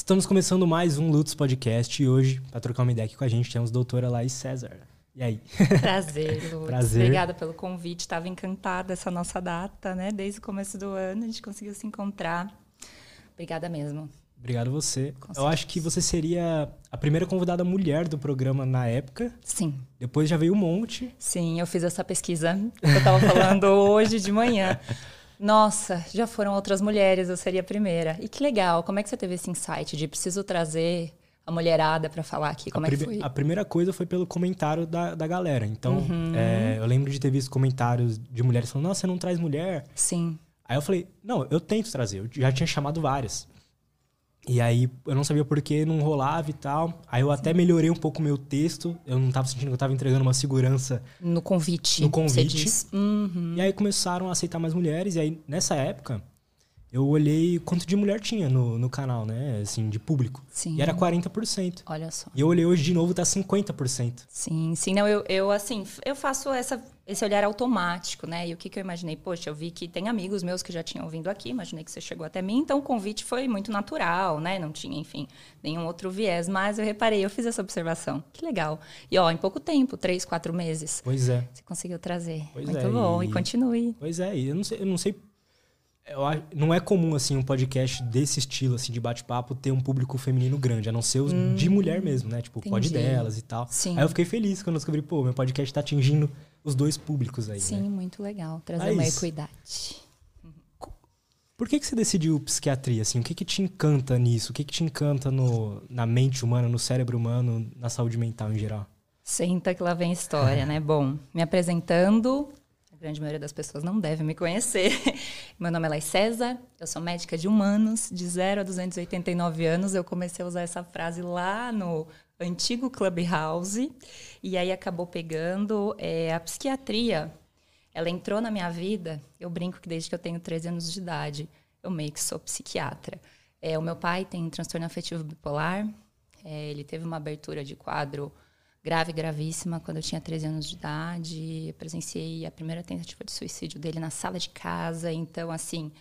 Estamos começando mais um Lutz Podcast e hoje, para trocar uma ideia aqui com a gente, temos a doutora Laís César. E aí? Prazer, Lutz. Prazer. Obrigada pelo convite. Estava encantada essa nossa data, né? Desde o começo do ano a gente conseguiu se encontrar. Obrigada mesmo. Obrigado você. Eu acho que você seria a primeira convidada mulher do programa na época. Sim. Depois já veio um monte. Sim, eu fiz essa pesquisa que eu estava falando hoje de manhã. Nossa, já foram outras mulheres, eu seria a primeira. E que legal, como é que você teve esse insight de preciso trazer a mulherada para falar aqui? Como a é que foi? A primeira coisa foi pelo comentário da, da galera. Então, uhum. é, eu lembro de ter visto comentários de mulheres falando: Nossa, você não traz mulher? Sim. Aí eu falei: Não, eu tento trazer. Eu já tinha chamado várias. E aí eu não sabia por que não rolava e tal. Aí eu até melhorei um pouco o meu texto. Eu não estava sentindo que eu estava entregando uma segurança. No convite. No convite. Uhum. E aí começaram a aceitar mais mulheres. E aí, nessa época, eu olhei quanto de mulher tinha no, no canal, né? Assim, de público. Sim. E era 40%. Olha só. E eu olhei hoje de novo, tá 50%. Sim, sim. Não, eu, eu assim, eu faço essa, esse olhar automático, né? E o que, que eu imaginei? Poxa, eu vi que tem amigos meus que já tinham vindo aqui, imaginei que você chegou até mim, então o convite foi muito natural, né? Não tinha, enfim, nenhum outro viés. Mas eu reparei, eu fiz essa observação. Que legal. E, ó, em pouco tempo, três, quatro meses. Pois é. Você conseguiu trazer. Pois muito é, bom. E... e continue. Pois é, e eu não sei, eu não sei não é comum, assim, um podcast desse estilo, assim, de bate-papo, ter um público feminino grande, a não ser os hum, de mulher mesmo, né? Tipo, entendi. pode delas e tal. Sim. Aí eu fiquei feliz quando eu descobri, pô, meu podcast tá atingindo os dois públicos aí, Sim, né? muito legal. Trazer Mas, uma equidade. Por que, que você decidiu psiquiatria, assim? O que, que te encanta nisso? O que, que te encanta no, na mente humana, no cérebro humano, na saúde mental em geral? Senta que lá vem história, né? Bom, me apresentando, grande maioria das pessoas não deve me conhecer. Meu nome é Lai César, eu sou médica de humanos, de 0 a 289 anos. Eu comecei a usar essa frase lá no antigo Clubhouse, e aí acabou pegando é, a psiquiatria. Ela entrou na minha vida, eu brinco que desde que eu tenho 13 anos de idade, eu meio que sou psiquiatra. É, o meu pai tem transtorno afetivo bipolar, é, ele teve uma abertura de quadro grave, gravíssima, quando eu tinha 13 anos de idade. Eu presenciei a primeira tentativa de suicídio dele na sala de casa. Então, assim,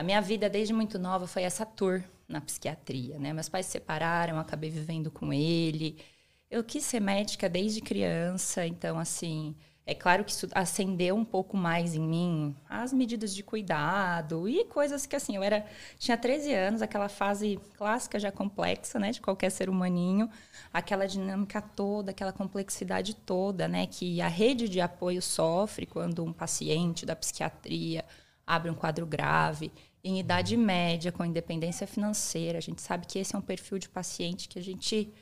a minha vida desde muito nova foi essa tour na psiquiatria, né? Meus pais se separaram, acabei vivendo com ele. Eu quis ser médica desde criança, então, assim, é claro que isso acendeu um pouco mais em mim as medidas de cuidado e coisas que assim, eu era tinha 13 anos, aquela fase clássica já complexa, né, de qualquer ser humaninho, aquela dinâmica toda, aquela complexidade toda, né, que a rede de apoio sofre quando um paciente da psiquiatria abre um quadro grave em idade média com independência financeira. A gente sabe que esse é um perfil de paciente que a gente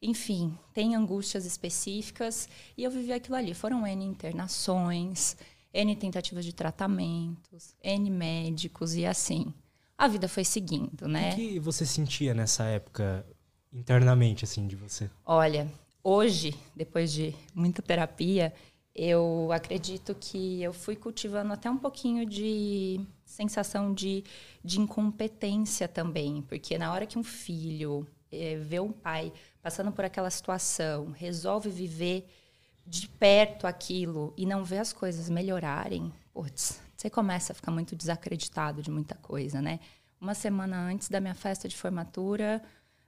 enfim, tem angústias específicas e eu vivi aquilo ali. Foram N internações, N tentativas de tratamentos, N médicos e assim. A vida foi seguindo, né? O que você sentia nessa época internamente, assim, de você? Olha, hoje, depois de muita terapia, eu acredito que eu fui cultivando até um pouquinho de sensação de, de incompetência também, porque na hora que um filho é, vê um pai passando por aquela situação, resolve viver de perto aquilo e não vê as coisas melhorarem, putz, você começa a ficar muito desacreditado de muita coisa, né? Uma semana antes da minha festa de formatura,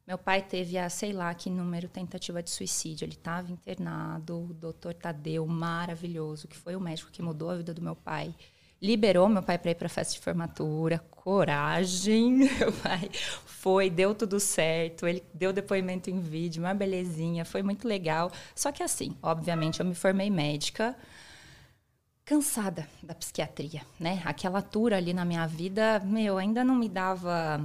meu pai teve a, sei lá, que número tentativa de suicídio. Ele estava internado, o doutor Tadeu, maravilhoso, que foi o médico que mudou a vida do meu pai liberou meu pai para ir para festa de formatura, coragem, meu pai foi, deu tudo certo, ele deu depoimento em vídeo, uma belezinha, foi muito legal. Só que assim, obviamente, eu me formei médica, cansada da psiquiatria, né? Aquela tour ali na minha vida, meu, ainda não me dava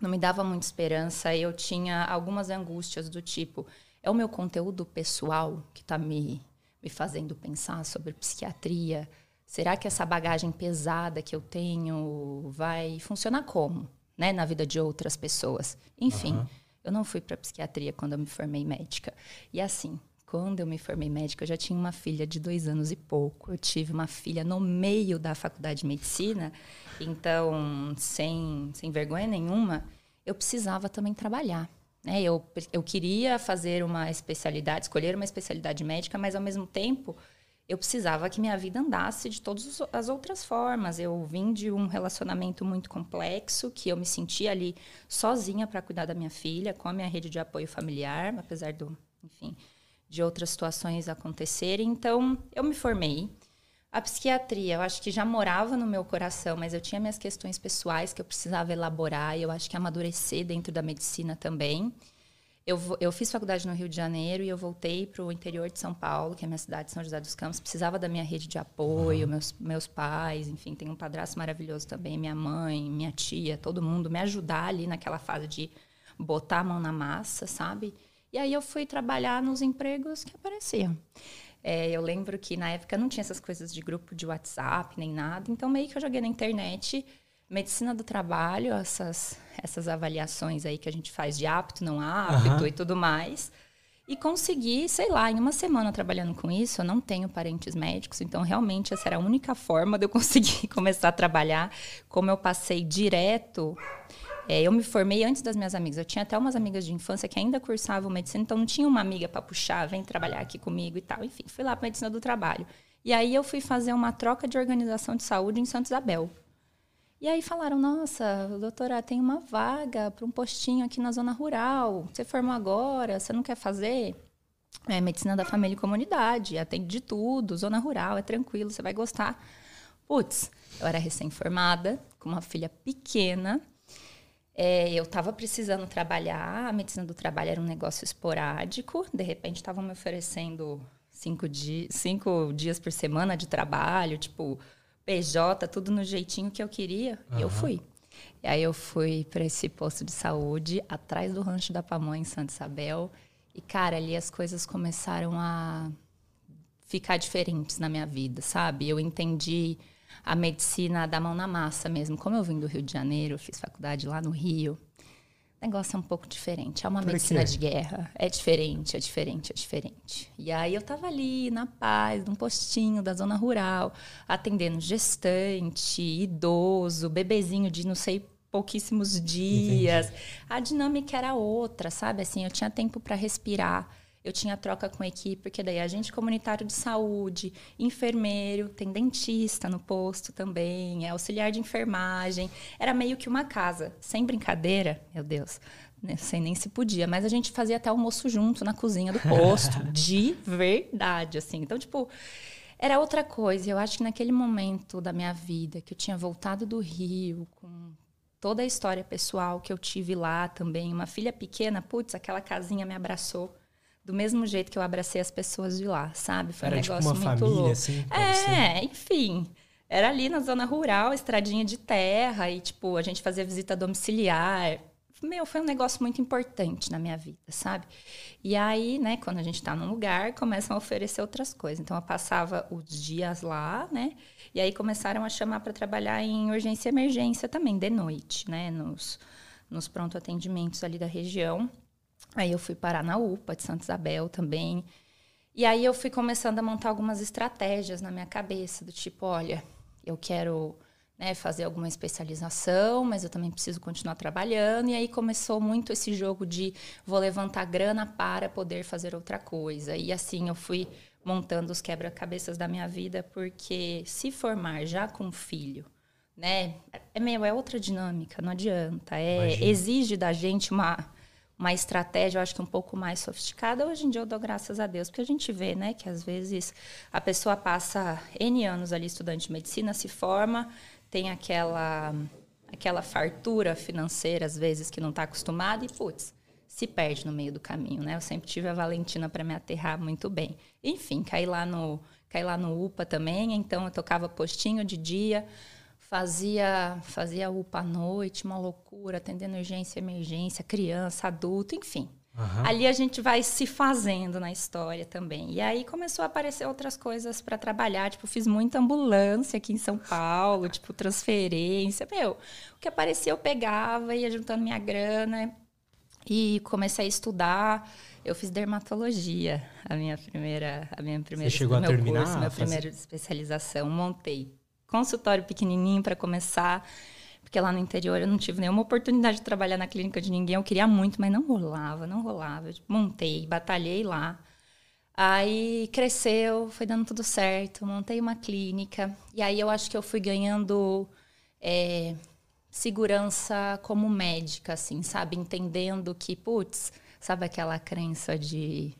não me dava muita esperança, eu tinha algumas angústias do tipo, é o meu conteúdo pessoal que está me, me fazendo pensar sobre psiquiatria, Será que essa bagagem pesada que eu tenho vai funcionar como, né, na vida de outras pessoas? Enfim, uhum. eu não fui para psiquiatria quando eu me formei médica. E assim, quando eu me formei médica, eu já tinha uma filha de dois anos e pouco. Eu tive uma filha no meio da faculdade de medicina, então, sem, sem vergonha nenhuma, eu precisava também trabalhar. Né? Eu, eu queria fazer uma especialidade, escolher uma especialidade médica, mas ao mesmo tempo eu precisava que minha vida andasse de todas as outras formas. Eu vim de um relacionamento muito complexo, que eu me sentia ali sozinha para cuidar da minha filha, com a minha rede de apoio familiar, apesar do, enfim, de outras situações acontecerem. Então, eu me formei. A psiquiatria, eu acho que já morava no meu coração, mas eu tinha minhas questões pessoais que eu precisava elaborar e eu acho que amadurecer dentro da medicina também. Eu, eu fiz faculdade no Rio de Janeiro e eu voltei para o interior de São Paulo, que é a minha cidade, São José dos Campos. Precisava da minha rede de apoio, uhum. meus, meus pais, enfim, tenho um padrasto maravilhoso também, minha mãe, minha tia, todo mundo me ajudar ali naquela fase de botar a mão na massa, sabe? E aí eu fui trabalhar nos empregos que apareciam. É, eu lembro que na época não tinha essas coisas de grupo de WhatsApp nem nada, então meio que eu joguei na internet medicina do trabalho, essas, essas avaliações aí que a gente faz de apto, não apto uhum. e tudo mais. E consegui, sei lá, em uma semana trabalhando com isso, eu não tenho parentes médicos, então realmente essa era a única forma de eu conseguir começar a trabalhar. Como eu passei direto, é, eu me formei antes das minhas amigas. Eu tinha até umas amigas de infância que ainda cursavam medicina, então não tinha uma amiga para puxar, vem trabalhar aqui comigo e tal. Enfim, fui lá para medicina do trabalho. E aí eu fui fazer uma troca de organização de saúde em Santa Isabel. E aí falaram: nossa, doutora, tem uma vaga para um postinho aqui na zona rural. Você formou agora, você não quer fazer? É medicina da família e comunidade, atende de tudo, zona rural, é tranquilo, você vai gostar. Putz, eu era recém-formada, com uma filha pequena. É, eu estava precisando trabalhar, a medicina do trabalho era um negócio esporádico. De repente, estavam me oferecendo cinco, di cinco dias por semana de trabalho, tipo, PJ, tudo no jeitinho que eu queria, uhum. e eu fui. E aí eu fui para esse posto de saúde, atrás do rancho da Pamonha, em Santa Isabel. E, cara, ali as coisas começaram a ficar diferentes na minha vida, sabe? Eu entendi a medicina da mão na massa mesmo. Como eu vim do Rio de Janeiro, eu fiz faculdade lá no Rio negócio é um pouco diferente. É uma Por medicina quê? de guerra. É diferente, é diferente, é diferente. E aí eu tava ali, na paz, num postinho da zona rural, atendendo gestante, idoso, bebezinho de não sei pouquíssimos dias. Entendi. A dinâmica era outra, sabe? Assim, eu tinha tempo para respirar eu tinha troca com a equipe, porque daí agente comunitário de saúde, enfermeiro, tem dentista no posto também, é auxiliar de enfermagem. Era meio que uma casa, sem brincadeira, meu Deus. Não sei nem se podia, mas a gente fazia até almoço junto na cozinha do posto, de verdade, assim. Então, tipo, era outra coisa. Eu acho que naquele momento da minha vida, que eu tinha voltado do Rio, com toda a história pessoal que eu tive lá também, uma filha pequena, putz, aquela casinha me abraçou do mesmo jeito que eu abracei as pessoas de lá, sabe? Foi era um tipo negócio tipo uma muito família, louco. Assim, é, enfim. Era ali na zona rural, estradinha de terra, e tipo, a gente fazia visita domiciliar. Meu, foi um negócio muito importante na minha vida, sabe? E aí, né, quando a gente tá num lugar, começam a oferecer outras coisas. Então, eu passava os dias lá, né? E aí começaram a chamar para trabalhar em urgência e emergência também, de noite, né? Nos, nos pronto atendimentos ali da região. Aí eu fui parar na UPA de Santa Isabel também. E aí eu fui começando a montar algumas estratégias na minha cabeça, do tipo, olha, eu quero né, fazer alguma especialização, mas eu também preciso continuar trabalhando. E aí começou muito esse jogo de vou levantar grana para poder fazer outra coisa. E assim eu fui montando os quebra-cabeças da minha vida, porque se formar já com filho, né, é meio é outra dinâmica, não adianta. É, exige da gente uma uma estratégia, eu acho que um pouco mais sofisticada. Hoje em dia eu dou graças a Deus, porque a gente vê, né, que às vezes a pessoa passa N anos ali estudante de medicina, se forma, tem aquela aquela fartura financeira às vezes que não está acostumada e putz, se perde no meio do caminho, né? Eu sempre tive a Valentina para me aterrar muito bem. Enfim, caí lá no caí lá no UPA também, então eu tocava postinho de dia, fazia fazia UPA à noite, uma loucura, atendendo urgência, emergência, criança, adulto, enfim. Uhum. Ali a gente vai se fazendo na história também. E aí começou a aparecer outras coisas para trabalhar, tipo, fiz muita ambulância aqui em São Paulo, tipo, transferência. Meu, o que aparecia eu pegava, ia juntando minha grana e comecei a estudar. Eu fiz dermatologia, a minha primeira, a minha primeira, Você chegou a terminar? Curso, minha primeira especialização, montei consultório pequenininho para começar, porque lá no interior eu não tive nenhuma oportunidade de trabalhar na clínica de ninguém. Eu queria muito, mas não rolava, não rolava. Eu, montei, batalhei lá. Aí cresceu, foi dando tudo certo, montei uma clínica. E aí eu acho que eu fui ganhando é, segurança como médica, assim, sabe? Entendendo que, putz, sabe aquela crença de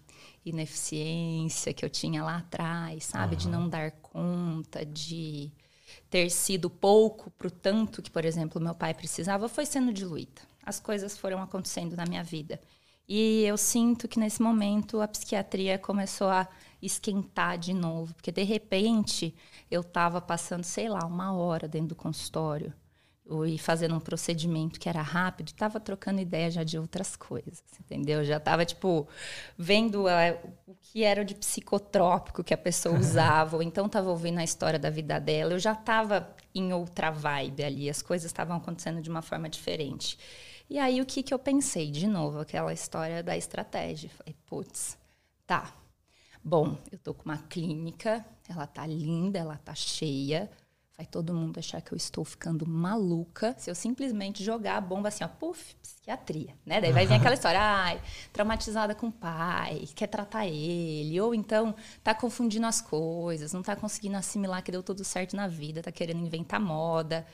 ineficiência que eu tinha lá atrás, sabe? Uhum. De não dar conta, de ter sido pouco pro tanto que, por exemplo, meu pai precisava, foi sendo diluída. As coisas foram acontecendo na minha vida. E eu sinto que nesse momento a psiquiatria começou a esquentar de novo, porque de repente eu estava passando, sei lá, uma hora dentro do consultório e fazendo um procedimento que era rápido, estava trocando ideia já de outras coisas, entendeu? Já estava tipo vendo uh, o que era de psicotrópico que a pessoa usava, ou então estava ouvindo a história da vida dela. Eu já estava em outra vibe ali, as coisas estavam acontecendo de uma forma diferente. E aí o que, que eu pensei? De novo, aquela história da estratégia. Falei, putz, tá. Bom, eu tô com uma clínica, ela tá linda, ela tá cheia. Vai todo mundo achar que eu estou ficando maluca se eu simplesmente jogar a bomba assim, ó, puf, psiquiatria, né? Daí vai vir aquela história, ai, traumatizada com o pai, quer tratar ele, ou então tá confundindo as coisas, não tá conseguindo assimilar que deu tudo certo na vida, tá querendo inventar moda.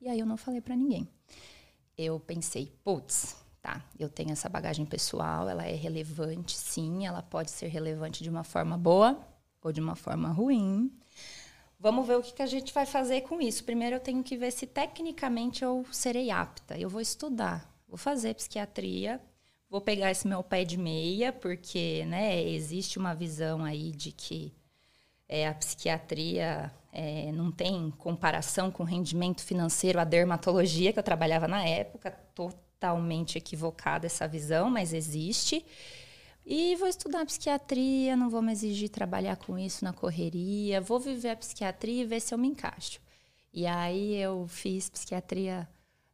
E aí eu não falei para ninguém eu pensei, putz, tá, eu tenho essa bagagem pessoal, ela é relevante, sim, ela pode ser relevante de uma forma boa ou de uma forma ruim. Vamos ver o que, que a gente vai fazer com isso. Primeiro eu tenho que ver se tecnicamente eu serei apta. Eu vou estudar, vou fazer psiquiatria, vou pegar esse meu pé de meia, porque né, existe uma visão aí de que é, a psiquiatria é, não tem comparação com rendimento financeiro, a dermatologia, que eu trabalhava na época, totalmente equivocada essa visão, mas existe. E vou estudar psiquiatria, não vou me exigir trabalhar com isso na correria, vou viver a psiquiatria e ver se eu me encaixo. E aí eu fiz psiquiatria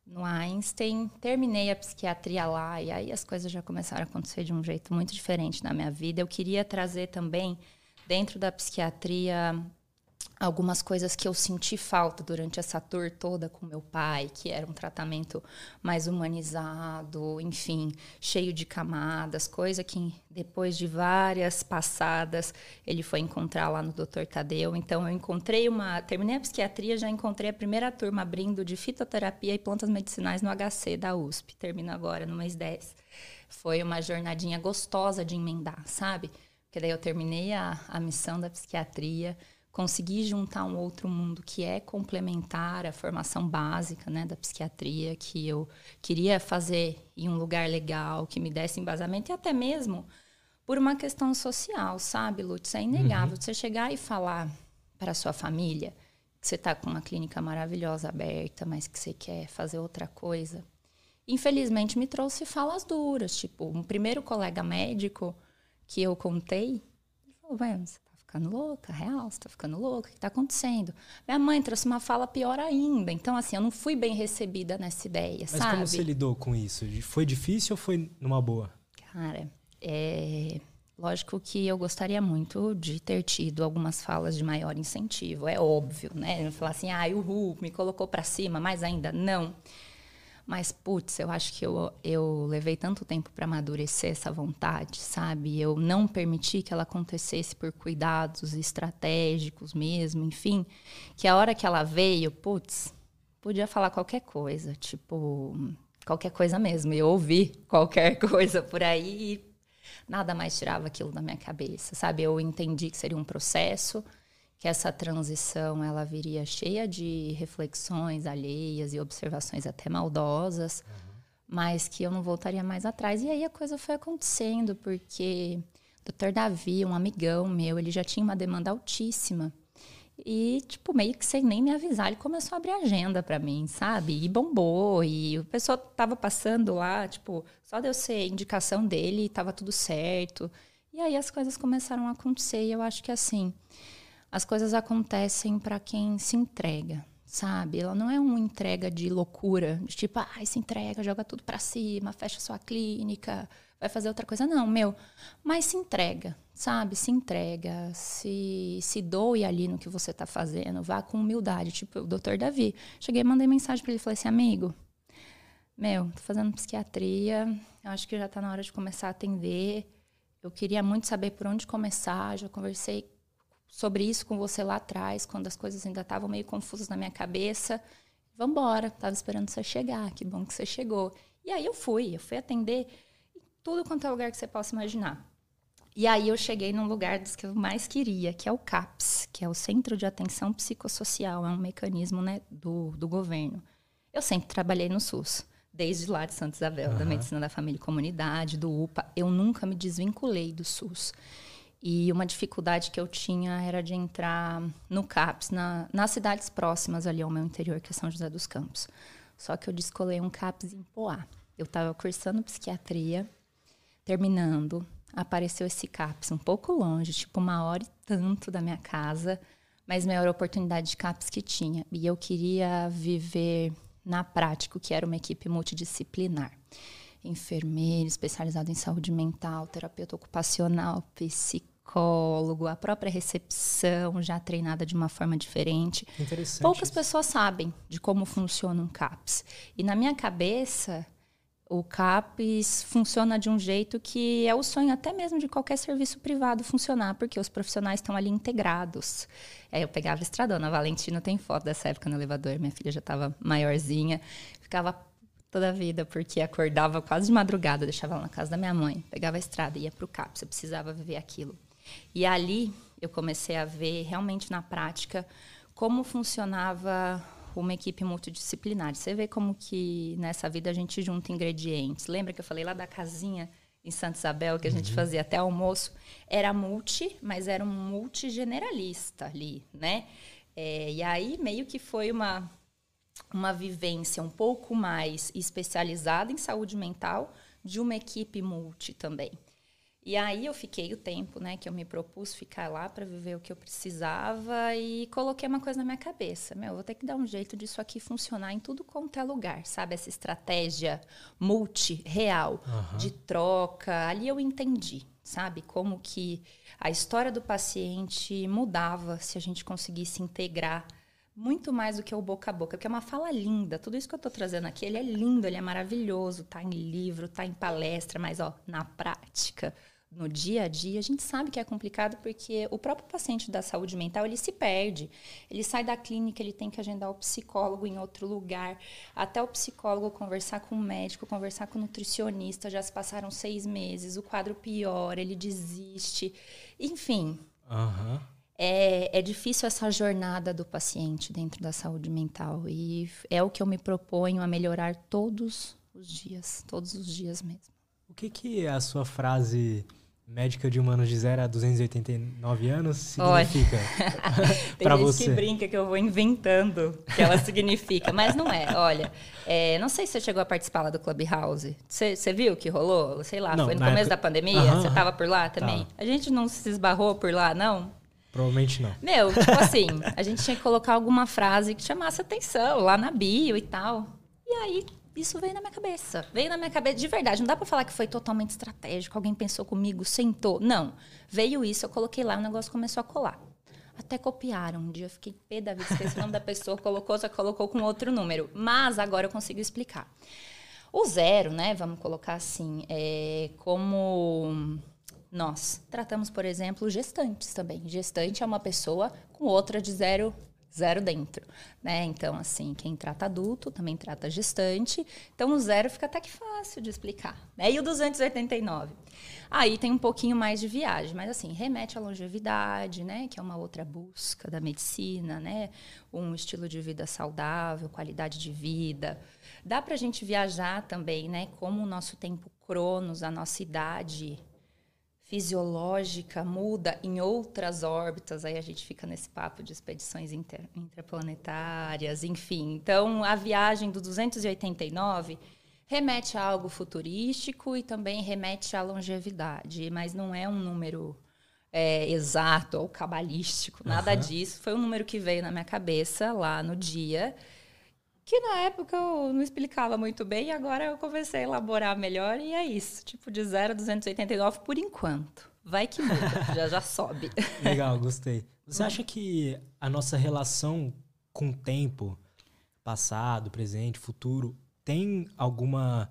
no Einstein, terminei a psiquiatria lá, e aí as coisas já começaram a acontecer de um jeito muito diferente na minha vida. Eu queria trazer também, dentro da psiquiatria, algumas coisas que eu senti falta durante essa tour toda com meu pai, que era um tratamento mais humanizado, enfim, cheio de camadas, coisa que depois de várias passadas ele foi encontrar lá no Dr. Tadeu. Então eu encontrei uma, terminei a psiquiatria, já encontrei a primeira turma abrindo de fitoterapia e plantas medicinais no HC da USP. Termina agora no mês 10. Foi uma jornadinha gostosa de emendar, sabe? Porque daí eu terminei a, a missão da psiquiatria, conseguir juntar um outro mundo que é complementar à formação básica né, da psiquiatria, que eu queria fazer em um lugar legal, que me desse embasamento, e até mesmo por uma questão social, sabe, Lutz? É inegável uhum. você chegar e falar para sua família que você está com uma clínica maravilhosa aberta, mas que você quer fazer outra coisa. Infelizmente, me trouxe falas duras. Tipo, um primeiro colega médico que eu contei, ele falou, vamos, ficando louca, real, você tá ficando louca, o que tá acontecendo? Minha mãe trouxe uma fala pior ainda. Então, assim, eu não fui bem recebida nessa ideia, Mas sabe? como você lidou com isso? Foi difícil ou foi numa boa? Cara, é... Lógico que eu gostaria muito de ter tido algumas falas de maior incentivo, é óbvio, né? Não falar assim, ah, o Ru me colocou para cima, mas ainda não. Mas, putz, eu acho que eu, eu levei tanto tempo para amadurecer essa vontade, sabe? Eu não permiti que ela acontecesse por cuidados estratégicos mesmo, enfim. Que a hora que ela veio, putz, podia falar qualquer coisa, tipo, qualquer coisa mesmo. Eu ouvi qualquer coisa por aí e nada mais tirava aquilo da minha cabeça, sabe? Eu entendi que seria um processo que essa transição ela viria cheia de reflexões alheias e observações até maldosas, uhum. mas que eu não voltaria mais atrás. E aí a coisa foi acontecendo, porque o Dr. Davi, um amigão meu, ele já tinha uma demanda altíssima. E, tipo, meio que sem nem me avisar, ele começou a abrir agenda para mim, sabe? E bombou, e o pessoal tava passando lá, tipo, só deu ser indicação dele, tava tudo certo. E aí as coisas começaram a acontecer, e eu acho que assim, as coisas acontecem para quem se entrega, sabe? Ela não é uma entrega de loucura, de tipo, ah, se entrega, joga tudo para cima, fecha sua clínica, vai fazer outra coisa. Não, meu, mas se entrega, sabe? Se entrega, se, se doe ali no que você está fazendo, vá com humildade. Tipo, o doutor Davi. Cheguei, mandei mensagem para ele, falei assim, amigo, meu, tô fazendo psiquiatria, acho que já está na hora de começar a atender Eu queria muito saber por onde começar. Já conversei sobre isso com você lá atrás, quando as coisas ainda estavam meio confusas na minha cabeça. Vamos embora, estava esperando você chegar. Que bom que você chegou. E aí eu fui, eu fui atender em tudo quanto é lugar que você possa imaginar. E aí eu cheguei num lugar dos que eu mais queria, que é o CAPS, que é o Centro de Atenção Psicossocial, é um mecanismo né, do, do governo. Eu sempre trabalhei no SUS, desde lá de Santa Isabel, uhum. da Medicina da Família e Comunidade, do UPA. Eu nunca me desvinculei do SUS. E uma dificuldade que eu tinha era de entrar no CAPS, na, nas cidades próximas ali ao meu interior, que é São José dos Campos. Só que eu descolei um CAPS em Poá. Eu estava cursando psiquiatria, terminando, apareceu esse CAPS um pouco longe, tipo uma hora e tanto da minha casa, mas maior oportunidade de CAPS que tinha. E eu queria viver na prática que era uma equipe multidisciplinar. Enfermeiro, especializado em saúde mental, terapeuta ocupacional, psicólogo, a própria recepção já treinada de uma forma diferente. Interessante. Poucas pessoas sabem de como funciona um CAPS. E na minha cabeça, o CAPES funciona de um jeito que é o sonho até mesmo de qualquer serviço privado funcionar, porque os profissionais estão ali integrados. Aí eu pegava estradona, a Valentina tem foto dessa época no elevador, minha filha já estava maiorzinha, ficava toda a vida, porque acordava quase de madrugada, deixava ela na casa da minha mãe, pegava a estrada, ia para o CAPES, eu precisava viver aquilo. E ali eu comecei a ver realmente na prática como funcionava uma equipe multidisciplinar. Você vê como que nessa vida a gente junta ingredientes. Lembra que eu falei lá da casinha em Santa Isabel que a gente uhum. fazia até almoço? Era multi, mas era um multi generalista ali, né? É, e aí meio que foi uma uma vivência um pouco mais especializada em saúde mental de uma equipe multi também. E aí eu fiquei o tempo, né, que eu me propus ficar lá para viver o que eu precisava e coloquei uma coisa na minha cabeça, meu, vou ter que dar um jeito disso aqui funcionar em tudo quanto é lugar, sabe essa estratégia multi real uhum. de troca. Ali eu entendi, sabe, como que a história do paciente mudava se a gente conseguisse integrar muito mais do que o boca a boca, porque é uma fala linda. Tudo isso que eu estou trazendo aqui, ele é lindo, ele é maravilhoso, tá em livro, tá em palestra, mas ó, na prática, no dia a dia, a gente sabe que é complicado porque o próprio paciente da saúde mental, ele se perde. Ele sai da clínica, ele tem que agendar o psicólogo em outro lugar, até o psicólogo conversar com o médico, conversar com o nutricionista, já se passaram seis meses, o quadro piora, ele desiste. Enfim, uhum. é, é difícil essa jornada do paciente dentro da saúde mental e é o que eu me proponho a melhorar todos os dias, todos os dias mesmo. O que, que é a sua frase médica de humanos de 0 a 289 anos significa para você? Tem gente que brinca que eu vou inventando o que ela significa, mas não é. Olha, é, não sei se você chegou a participar lá do Clubhouse. Você, você viu o que rolou? Sei lá, não, foi no começo época... da pandemia? Você estava por lá também? Tá. A gente não se esbarrou por lá, não? Provavelmente não. Meu, tipo assim, a gente tinha que colocar alguma frase que chamasse atenção lá na bio e tal. E aí isso veio na minha cabeça. Veio na minha cabeça de verdade. Não dá para falar que foi totalmente estratégico. Alguém pensou comigo, sentou. Não. Veio isso, eu coloquei lá, o negócio começou a colar. Até copiaram. Um dia eu fiquei pé da vida, esqueci o nome da pessoa, colocou, só colocou com outro número. Mas agora eu consigo explicar. O zero, né? Vamos colocar assim, é como nós tratamos, por exemplo, gestantes também. Gestante é uma pessoa com outra de zero zero dentro, né? Então, assim, quem trata adulto também trata gestante. Então, o zero fica até que fácil de explicar. Né? E o 289? Aí tem um pouquinho mais de viagem, mas assim, remete à longevidade, né? Que é uma outra busca da medicina, né? Um estilo de vida saudável, qualidade de vida. Dá para a gente viajar também, né? Como o nosso tempo cronos, a nossa idade fisiológica muda em outras órbitas, aí a gente fica nesse papo de expedições inter, interplanetárias, enfim. Então, a viagem do 289 remete a algo futurístico e também remete à longevidade, mas não é um número é, exato ou cabalístico, nada uhum. disso. Foi um número que veio na minha cabeça lá no dia que na época eu não explicava muito bem e agora eu comecei a elaborar melhor e é isso, tipo de 0 a 289 por enquanto. Vai que muda, já já sobe. Legal, gostei. Você acha que a nossa relação com o tempo, passado, presente, futuro, tem alguma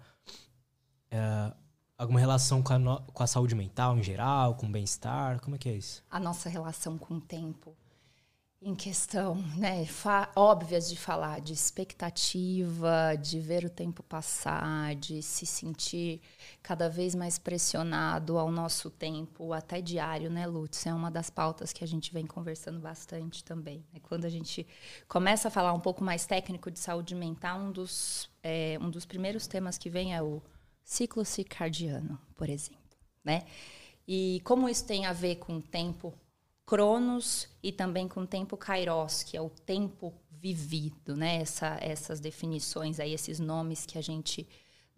é, alguma relação com a, no, com a saúde mental em geral, com o bem-estar? Como é que é isso? A nossa relação com o tempo em questão, né, óbvias de falar, de expectativa, de ver o tempo passar, de se sentir cada vez mais pressionado ao nosso tempo, até diário, né, Lutz? É uma das pautas que a gente vem conversando bastante também. É quando a gente começa a falar um pouco mais técnico de saúde mental, um dos, é, um dos primeiros temas que vem é o ciclo circadiano, por exemplo, né? E como isso tem a ver com o tempo Cronos e também com o tempo Kairos, que é o tempo vivido, né? Essa, essas definições aí, esses nomes que a gente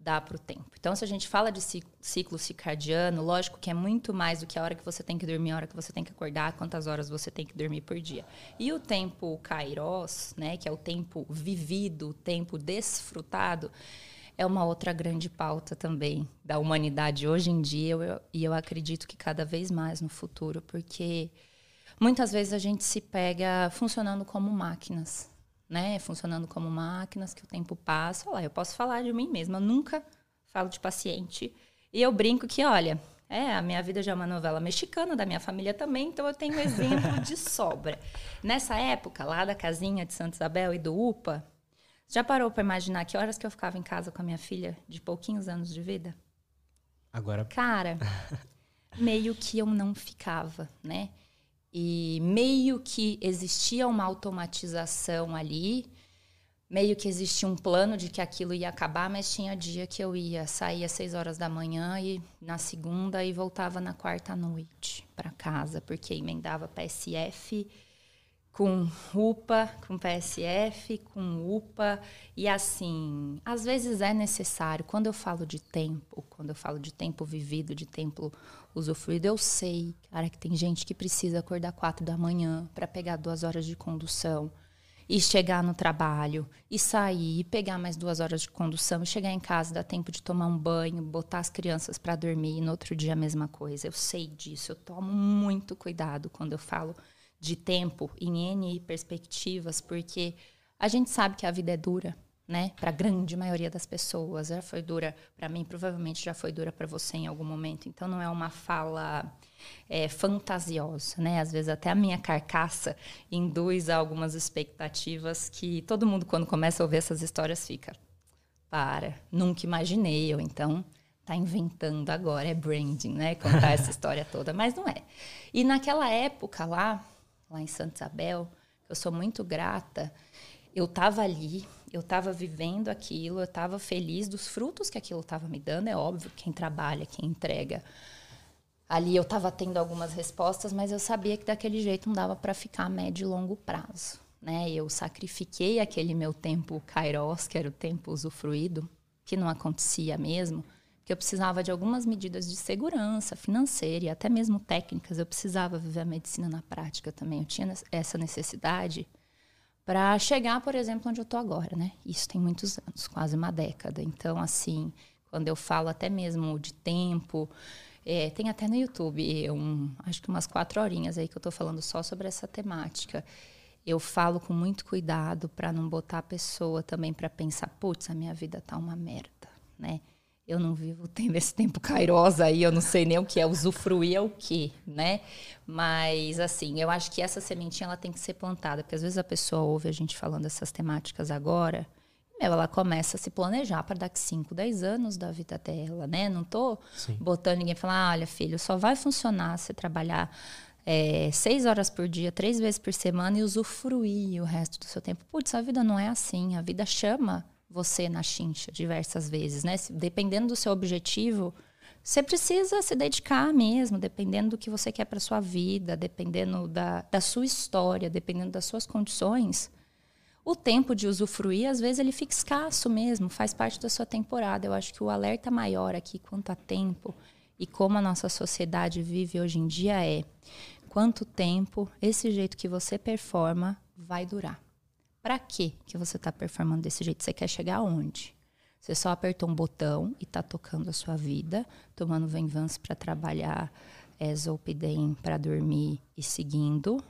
dá para o tempo. Então, se a gente fala de ciclo circadiano, lógico que é muito mais do que a hora que você tem que dormir, a hora que você tem que acordar, quantas horas você tem que dormir por dia. E o tempo Kairos, né, que é o tempo vivido, o tempo desfrutado, é uma outra grande pauta também da humanidade hoje em dia eu, e eu acredito que cada vez mais no futuro, porque muitas vezes a gente se pega funcionando como máquinas, né? Funcionando como máquinas, que o tempo passa. Olha, eu posso falar de mim mesma, eu nunca falo de paciente. E eu brinco que, olha, é, a minha vida já é uma novela mexicana, da minha família também, então eu tenho exemplo de sobra. Nessa época, lá da casinha de Santa Isabel e do UPA, já parou para imaginar que horas que eu ficava em casa com a minha filha de pouquinhos anos de vida? Agora. Cara, meio que eu não ficava, né? E meio que existia uma automatização ali, meio que existia um plano de que aquilo ia acabar, mas tinha dia que eu ia sair às seis horas da manhã e na segunda e voltava na quarta noite para casa, porque emendava PSF com UPA, com PSF, com UPA e assim, às vezes é necessário. Quando eu falo de tempo, quando eu falo de tempo vivido, de tempo usufruído, eu sei, cara, que tem gente que precisa acordar quatro da manhã para pegar duas horas de condução e chegar no trabalho e sair e pegar mais duas horas de condução e chegar em casa dá tempo de tomar um banho, botar as crianças para dormir e no outro dia a mesma coisa. Eu sei disso, eu tomo muito cuidado quando eu falo de tempo em N perspectivas, porque a gente sabe que a vida é dura, né? Para a grande maioria das pessoas. Já foi dura para mim, provavelmente já foi dura para você em algum momento. Então não é uma fala é, fantasiosa, né? Às vezes até a minha carcaça induz a algumas expectativas que todo mundo, quando começa a ouvir essas histórias, fica. Para, nunca imaginei, ou então tá inventando agora, é branding, né? Contar essa história toda, mas não é. E naquela época lá, lá em Santa Isabel, eu sou muito grata, eu estava ali, eu estava vivendo aquilo, eu estava feliz dos frutos que aquilo estava me dando. É óbvio, quem trabalha, quem entrega. Ali eu estava tendo algumas respostas, mas eu sabia que daquele jeito não dava para ficar a médio e longo prazo. Né? Eu sacrifiquei aquele meu tempo kairos, que era o tempo usufruído, que não acontecia mesmo, que eu precisava de algumas medidas de segurança financeira e até mesmo técnicas. Eu precisava viver a medicina na prática também. Eu tinha essa necessidade para chegar, por exemplo, onde eu estou agora, né? Isso tem muitos anos, quase uma década. Então, assim, quando eu falo até mesmo de tempo, é, tem até no YouTube, um, acho que umas quatro horinhas aí que eu estou falando só sobre essa temática. Eu falo com muito cuidado para não botar a pessoa também para pensar, putz, a minha vida tá uma merda, né? Eu não vivo tendo esse tempo cairosa aí, eu não sei nem o que é, usufruir é o quê, né? Mas, assim, eu acho que essa sementinha ela tem que ser plantada, porque às vezes a pessoa ouve a gente falando essas temáticas agora, meu, ela começa a se planejar para daqui 5, 10 anos da vida dela, né? Não tô Sim. botando ninguém falar, ah, olha, filho, só vai funcionar se trabalhar é, seis horas por dia, três vezes por semana e usufruir o resto do seu tempo. Putz, a vida não é assim, a vida chama você na chincha diversas vezes, né? Dependendo do seu objetivo, você precisa se dedicar mesmo, dependendo do que você quer para sua vida, dependendo da, da sua história, dependendo das suas condições. O tempo de usufruir, às vezes, ele fica escasso mesmo, faz parte da sua temporada. Eu acho que o alerta maior aqui quanto a tempo e como a nossa sociedade vive hoje em dia é quanto tempo esse jeito que você performa vai durar. Para que que você está performando desse jeito? Você quer chegar aonde? Você só apertou um botão e está tocando a sua vida, tomando Venvance para trabalhar, é, Zolpidem para dormir e seguindo?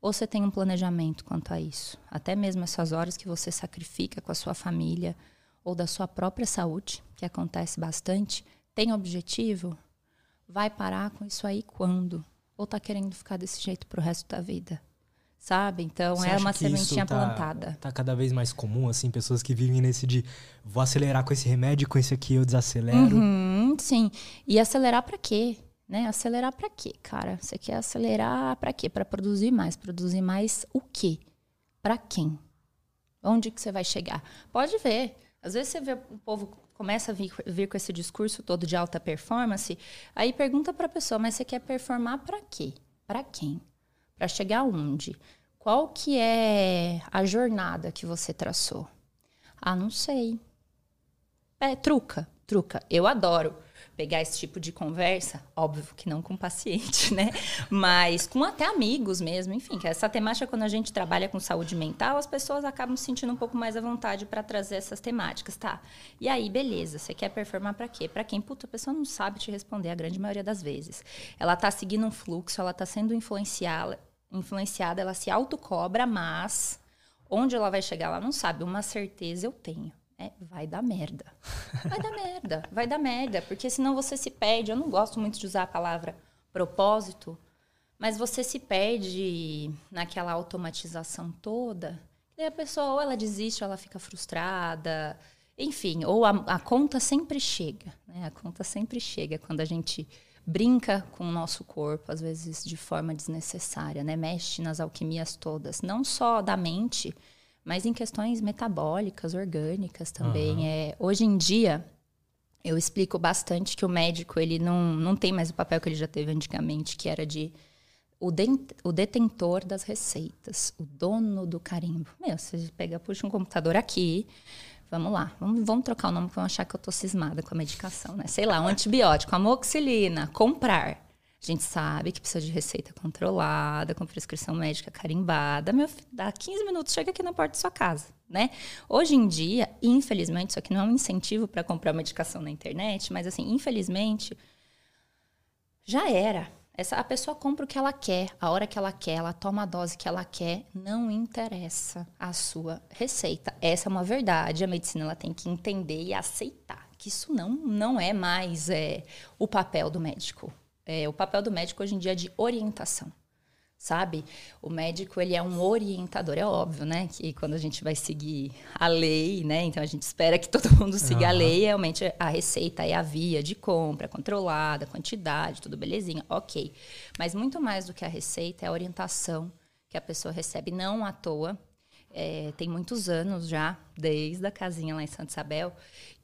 Ou você tem um planejamento quanto a isso? Até mesmo essas horas que você sacrifica com a sua família ou da sua própria saúde, que acontece bastante, Tem objetivo? Vai parar com isso aí quando? Ou tá querendo ficar desse jeito pro resto da vida? Sabe? Então Você é uma sementinha tá- plantada. Tá cada vez mais comum, assim, pessoas que vivem nesse de vou acelerar com esse remédio, com esse aqui eu desacelero. Uhum, sim. E acelerar pra quê? Né? Acelerar pra quê, cara? Você quer acelerar pra quê? Pra produzir mais. Produzir mais o quê? Pra quem? Onde que você vai chegar? Pode ver. Às vezes você vê o povo começa a vir, vir com esse discurso todo de alta performance, aí pergunta pra pessoa, mas você quer performar pra quê? Pra quem? Pra chegar onde? Qual que é a jornada que você traçou? Ah, não sei. É, truca, truca. Eu adoro pegar esse tipo de conversa, óbvio que não com paciente, né? Mas com até amigos mesmo, enfim, que essa temática quando a gente trabalha com saúde mental, as pessoas acabam se sentindo um pouco mais à vontade para trazer essas temáticas, tá? E aí, beleza, você quer performar para quê? Para quem? Puta, a pessoa não sabe te responder a grande maioria das vezes. Ela tá seguindo um fluxo, ela tá sendo influenciada, influenciada, ela se autocobra, mas onde ela vai chegar, ela não sabe. Uma certeza eu tenho. É, vai dar merda. Vai dar merda, vai dar merda, porque senão você se perde. Eu não gosto muito de usar a palavra propósito, mas você se perde naquela automatização toda. E a pessoa ou ela desiste, ou ela fica frustrada, enfim, ou a, a conta sempre chega, né? A conta sempre chega quando a gente brinca com o nosso corpo, às vezes de forma desnecessária, né? Mexe nas alquimias todas, não só da mente, mas em questões metabólicas, orgânicas também. Aham. É, hoje em dia, eu explico bastante que o médico ele não, não tem mais o papel que ele já teve antigamente, que era de o, den- o detentor das receitas, o dono do carimbo. Meu, você pega, puxa um computador aqui, vamos lá, vamos, vamos trocar o nome que vão achar que eu tô cismada com a medicação, né? Sei lá, um antibiótico, amoxicilina, comprar. A gente sabe que precisa de receita controlada, com prescrição médica carimbada. Meu dá 15 minutos, chega aqui na porta da sua casa, né? Hoje em dia, infelizmente, isso aqui não é um incentivo para comprar medicação na internet, mas assim, infelizmente, já era. Essa, a pessoa compra o que ela quer, a hora que ela quer, ela toma a dose que ela quer, não interessa a sua receita. Essa é uma verdade, a medicina ela tem que entender e aceitar que isso não, não é mais é, o papel do médico. É, o papel do médico hoje em dia é de orientação sabe? O médico, ele é um orientador, é óbvio, né? Que quando a gente vai seguir a lei, né? Então a gente espera que todo mundo siga a Aham. lei, realmente a receita é a via de compra controlada, quantidade, tudo belezinha, ok. Mas muito mais do que a receita é a orientação que a pessoa recebe, não à toa. É, tem muitos anos já, desde a casinha lá em Santa Isabel,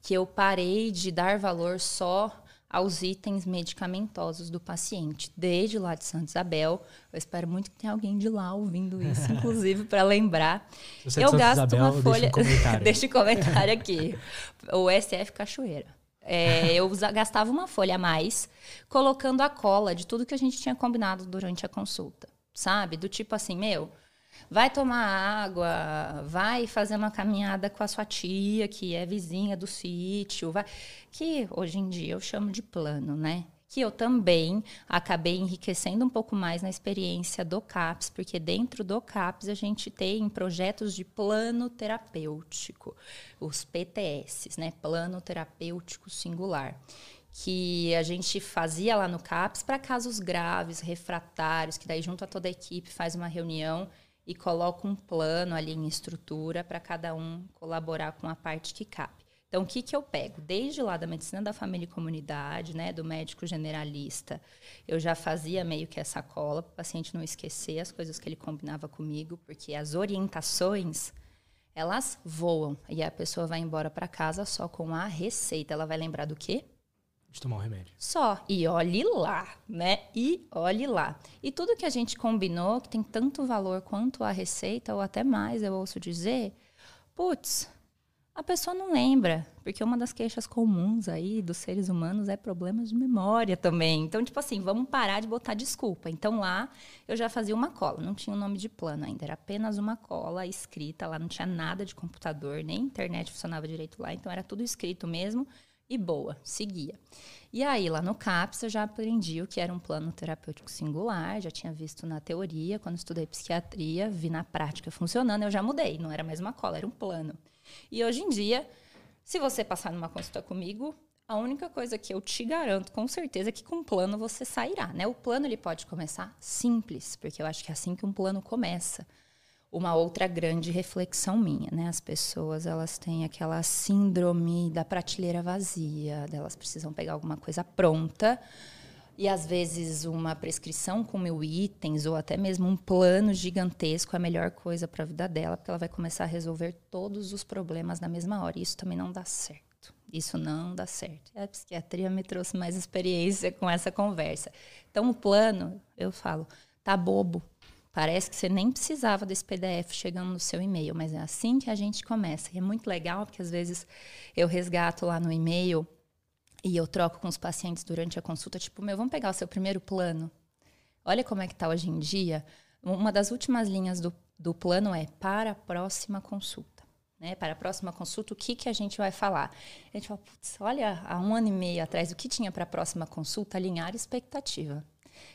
que eu parei de dar valor só aos itens medicamentosos do paciente. Desde lá de Santa Isabel, eu espero muito que tenha alguém de lá ouvindo isso, inclusive, para lembrar. Você é eu gasto Isabel, uma deixa um folha. deixa um comentário aqui. O SF Cachoeira. É, eu gastava uma folha a mais, colocando a cola de tudo que a gente tinha combinado durante a consulta. Sabe? Do tipo assim, meu, vai tomar água, vai fazer uma caminhada com a sua tia, que é vizinha do sítio, vai. Que hoje em dia eu chamo de plano, né? Que eu também acabei enriquecendo um pouco mais na experiência do CAPS, porque dentro do CAPS a gente tem projetos de plano terapêutico, os PTS, né? Plano terapêutico singular que a gente fazia lá no CAPS para casos graves, refratários, que daí junto a toda a equipe faz uma reunião e coloca um plano ali em estrutura para cada um colaborar com a parte que cabe. Então, o que, que eu pego? Desde lá da medicina da família e comunidade, né, do médico generalista, eu já fazia meio que essa cola para o paciente não esquecer as coisas que ele combinava comigo, porque as orientações elas voam e a pessoa vai embora para casa só com a receita. Ela vai lembrar do quê? De tomar o remédio. Só. E olhe lá, né? E olhe lá. E tudo que a gente combinou, que tem tanto valor quanto a receita, ou até mais, eu ouço dizer, putz, a pessoa não lembra. Porque uma das queixas comuns aí dos seres humanos é problemas de memória também. Então, tipo assim, vamos parar de botar desculpa. Então, lá eu já fazia uma cola. Não tinha o nome de plano ainda. Era apenas uma cola escrita. Lá não tinha nada de computador, nem internet funcionava direito lá. Então, era tudo escrito mesmo e boa, seguia. E aí, lá no CAPS, eu já aprendi o que era um plano terapêutico singular, já tinha visto na teoria, quando estudei psiquiatria, vi na prática funcionando, eu já mudei, não era mais uma cola, era um plano. E hoje em dia, se você passar numa consulta comigo, A única coisa que eu te garanto com certeza é que com o plano você sairá, né? O plano ele pode começar simples, porque eu acho que é assim que um plano começa. Uma outra grande reflexão minha, né? As pessoas, elas têm aquela síndrome da prateleira vazia, delas precisam pegar alguma coisa pronta e às vezes uma prescrição com mil itens ou até mesmo um plano gigantesco é a melhor coisa para a vida dela, porque ela vai começar a resolver todos os problemas na mesma hora. E isso também não dá certo. Isso não dá certo. A psiquiatria me trouxe mais experiência com essa conversa. Então, o plano, eu falo, tá bobo. Parece que você nem precisava desse PDF chegando no seu e-mail, mas é assim que a gente começa. E é muito legal, porque às vezes eu resgato lá no e-mail e eu troco com os pacientes durante a consulta, tipo, meu, vamos pegar o seu primeiro plano. Olha como é que tá hoje em dia. Uma das últimas linhas do, do plano é para a próxima consulta né, para a próxima consulta, o que, que a gente vai falar? A gente fala, putz, olha, há um ano e meio atrás, o que tinha para a próxima consulta? Alinhar expectativa.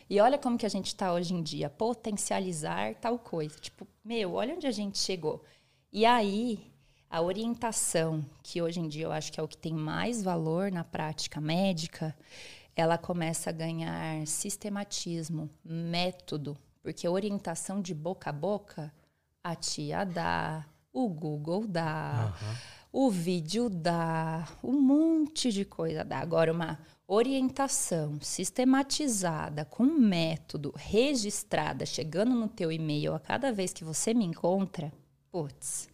E olha como que a gente está hoje em dia, potencializar tal coisa. Tipo, meu, olha onde a gente chegou. E aí, a orientação, que hoje em dia eu acho que é o que tem mais valor na prática médica, ela começa a ganhar sistematismo, método, porque orientação de boca a boca, a tia dá, o Google dá, uhum. o vídeo dá, um monte de coisa dá. Agora, uma orientação sistematizada, com método, registrada, chegando no teu e-mail a cada vez que você me encontra, putz,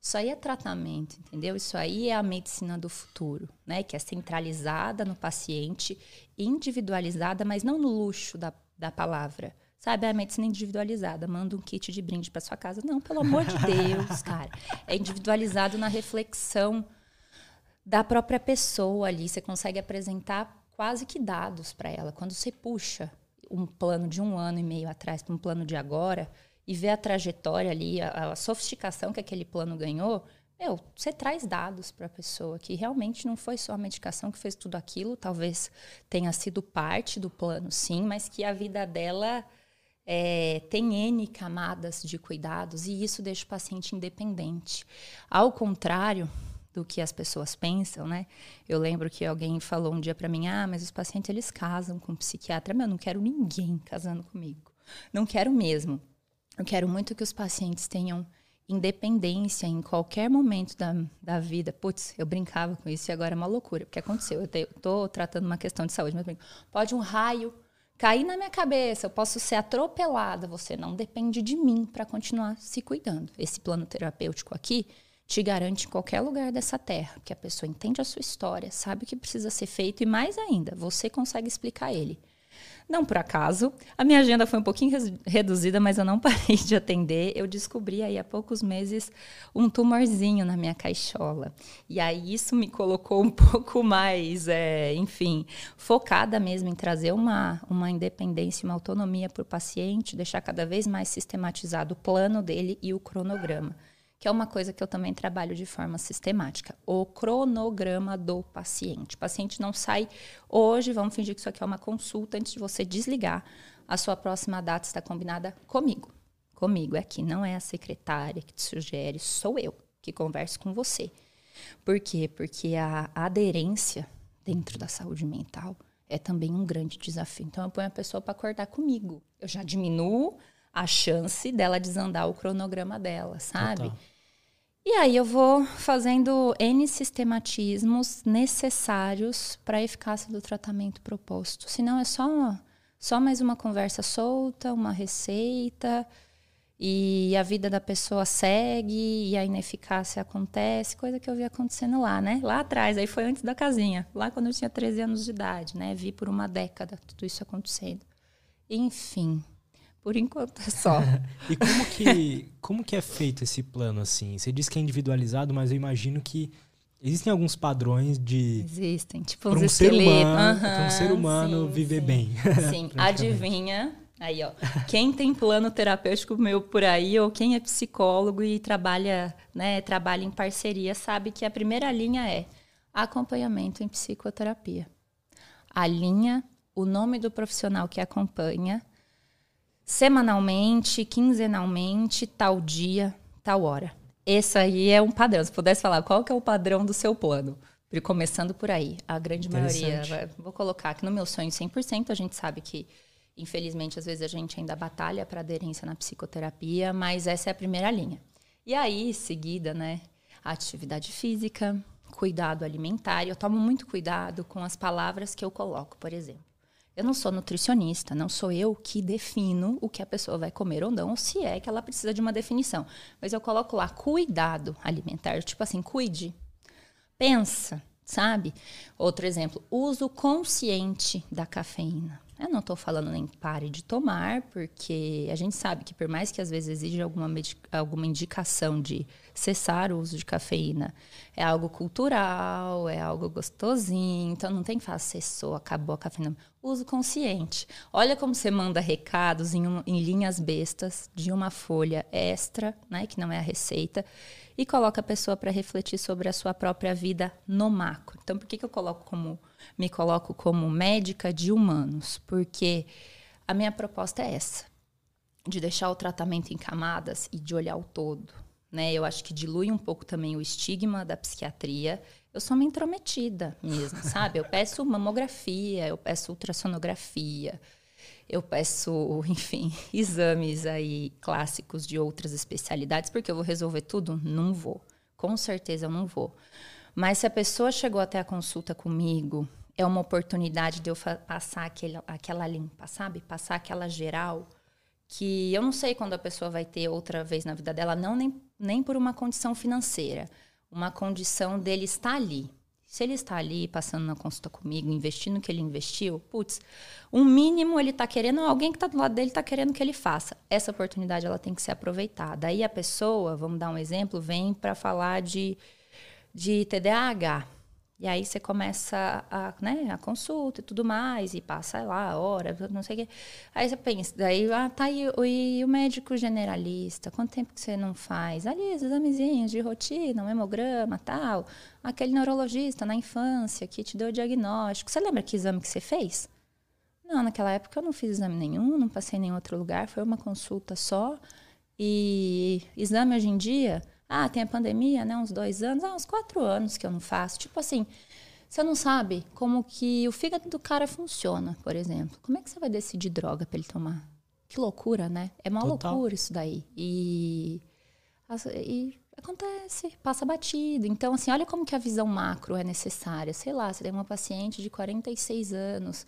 isso aí é tratamento, entendeu? Isso aí é a medicina do futuro, né? Que é centralizada no paciente, individualizada, mas não no luxo da, da palavra, Sabe, a medicina individualizada, manda um kit de brinde para sua casa. Não, pelo amor de Deus, cara. É individualizado na reflexão da própria pessoa ali. Você consegue apresentar quase que dados para ela. Quando você puxa um plano de um ano e meio atrás para um plano de agora e vê a trajetória ali, a, a sofisticação que aquele plano ganhou, meu, você traz dados para a pessoa que realmente não foi só a medicação que fez tudo aquilo, talvez tenha sido parte do plano, sim, mas que a vida dela é, tem N camadas de cuidados e isso deixa o paciente independente. Ao contrário do que as pessoas pensam, né? Eu lembro que alguém falou um dia para mim: "Ah, mas os pacientes eles casam com psiquiatra". Meu, eu não quero ninguém casando comigo. Não quero mesmo. Eu quero muito que os pacientes tenham independência em qualquer momento da, da vida. Putz, eu brincava com isso e agora é uma loucura. Porque aconteceu, eu estou tratando uma questão de saúde, mas pode um raio cair na minha cabeça, eu posso ser atropelada, você não depende de mim para continuar se cuidando. Esse plano terapêutico aqui te garante em qualquer lugar dessa terra, que a pessoa entende a sua história, sabe o que precisa ser feito e mais ainda, você consegue explicar ele. Não por acaso. A minha agenda foi um pouquinho reduzida, mas eu não parei de atender. Eu descobri aí há poucos meses um tumorzinho na minha caixola. E aí isso me colocou um pouco mais, é, enfim, focada mesmo em trazer uma, uma independência, uma autonomia para o paciente, deixar cada vez mais sistematizado o plano dele e o cronograma que é uma coisa que eu também trabalho de forma sistemática. O cronograma do paciente. O paciente não sai hoje, vamos fingir que isso aqui é uma consulta antes de você desligar. A sua próxima data está combinada comigo. Comigo, é aqui, não é a secretária que te sugere, sou eu que converso com você. Por quê? Porque a aderência dentro da saúde mental é também um grande desafio. Então, eu ponho a pessoa para acordar comigo. Eu já diminuo a chance dela desandar o cronograma dela, sabe? Total. E aí eu vou fazendo N sistematismos necessários para a eficácia do tratamento proposto. Senão é só, só mais uma conversa solta, uma receita, e a vida da pessoa segue, e a ineficácia acontece, coisa que eu vi acontecendo lá, né? Lá atrás, aí foi antes da casinha, lá quando eu tinha 13 anos de idade, né? Vi por uma década tudo isso acontecendo. Enfim, por enquanto é só. e como que, como que é feito esse plano assim? Você diz que é individualizado, mas eu imagino que existem alguns padrões de Existem, tipo um ser humano, uhum, um ser humano sim, viver sim. bem. Sim, adivinha? Aí, ó. Quem tem plano terapêutico meu por aí ou quem é psicólogo e trabalha, né, trabalha em parceria, sabe que a primeira linha é acompanhamento em psicoterapia. A linha, o nome do profissional que acompanha semanalmente, quinzenalmente, tal dia, tal hora. Esse aí é um padrão. Se pudesse falar, qual que é o padrão do seu plano? Começando por aí, a grande maioria. Vou colocar aqui no meu sonho 100%, a gente sabe que, infelizmente, às vezes a gente ainda batalha para aderência na psicoterapia, mas essa é a primeira linha. E aí, seguida, né, atividade física, cuidado alimentar. Eu tomo muito cuidado com as palavras que eu coloco, por exemplo. Eu não sou nutricionista, não sou eu que defino o que a pessoa vai comer ou não, ou se é que ela precisa de uma definição. Mas eu coloco lá cuidado alimentar, tipo assim, cuide, pensa, sabe? Outro exemplo, uso consciente da cafeína. Eu não estou falando nem pare de tomar, porque a gente sabe que por mais que às vezes exija alguma, alguma indicação de cessar o uso de cafeína, é algo cultural, é algo gostosinho, então não tem que falar cessou, acabou a cafeína. Uso consciente. Olha como você manda recados em, um, em linhas bestas de uma folha extra, né, que não é a receita, e coloca a pessoa para refletir sobre a sua própria vida no macro. Então, por que, que eu coloco como me coloco como médica de humanos? Porque a minha proposta é essa, de deixar o tratamento em camadas e de olhar o todo. Né? Eu acho que dilui um pouco também o estigma da psiquiatria. Eu sou uma intrometida mesmo, sabe? Eu peço mamografia, eu peço ultrassonografia, eu peço, enfim, exames aí clássicos de outras especialidades, porque eu vou resolver tudo? Não vou. Com certeza eu não vou. Mas se a pessoa chegou até a consulta comigo, é uma oportunidade de eu passar aquele, aquela limpa, sabe? Passar aquela geral que eu não sei quando a pessoa vai ter outra vez na vida dela, não nem, nem por uma condição financeira, uma condição dele estar ali, se ele está ali passando na consulta comigo, investindo o que ele investiu, putz, um mínimo ele está querendo, alguém que está do lado dele está querendo que ele faça. Essa oportunidade ela tem que ser aproveitada. Aí a pessoa, vamos dar um exemplo, vem para falar de, de TDAH. E aí você começa a, né, a consulta e tudo mais, e passa lá, hora, não sei o quê. Aí você pensa, daí, ah, tá aí, e o médico generalista, quanto tempo que você não faz? Ali, os examezinhos de rotina, um hemograma, tal. Aquele neurologista na infância que te deu o diagnóstico. Você lembra que exame que você fez? Não, naquela época eu não fiz exame nenhum, não passei em nenhum outro lugar, foi uma consulta só. E exame hoje em dia, ah, tem a pandemia, né? Uns dois anos, ah, uns quatro anos que eu não faço. Tipo assim, você não sabe como que o fígado do cara funciona, por exemplo. Como é que você vai decidir droga para ele tomar? Que loucura, né? É uma Total. loucura isso daí. E, e acontece, passa batido. Então, assim, olha como que a visão macro é necessária. Sei lá, você tem uma paciente de 46 anos,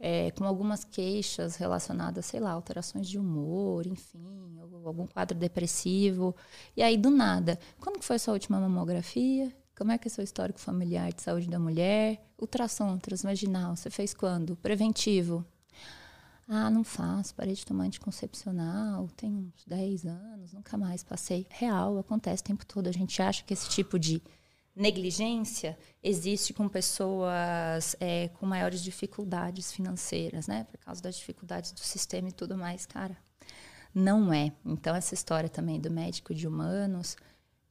é, com algumas queixas relacionadas, sei lá, alterações de humor, enfim, algum quadro depressivo. E aí, do nada, quando foi a sua última mamografia? Como é que é seu histórico familiar de saúde da mulher? Ultrassom transvaginal, você fez quando? Preventivo. Ah, não faço, parei de tomar anticoncepcional, tem uns 10 anos, nunca mais passei. Real, acontece o tempo todo. A gente acha que esse tipo de negligência existe com pessoas é, com maiores dificuldades financeiras, né? Por causa das dificuldades do sistema e tudo mais, cara. Não é. Então, essa história também do médico de humanos,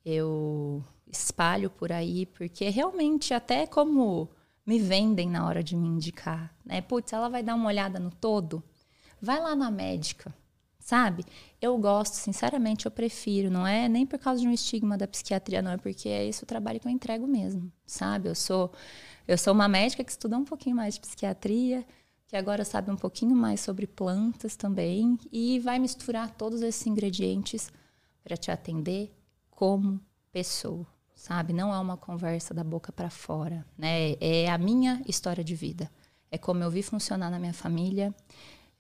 eu espalho por aí, porque realmente, até como me vendem na hora de me indicar, né? Putz, ela vai dar uma olhada no todo. Vai lá na médica sabe? Eu gosto, sinceramente, eu prefiro. Não é nem por causa de um estigma da psiquiatria, não, é porque é esse o trabalho que eu entrego mesmo, sabe? Eu sou, eu sou uma médica que estuda um pouquinho mais de psiquiatria, que agora sabe um pouquinho mais sobre plantas também, e vai misturar todos esses ingredientes para te atender como pessoa, sabe? Não é uma conversa da boca para fora, né? É a minha história de vida. É como eu vi funcionar na minha família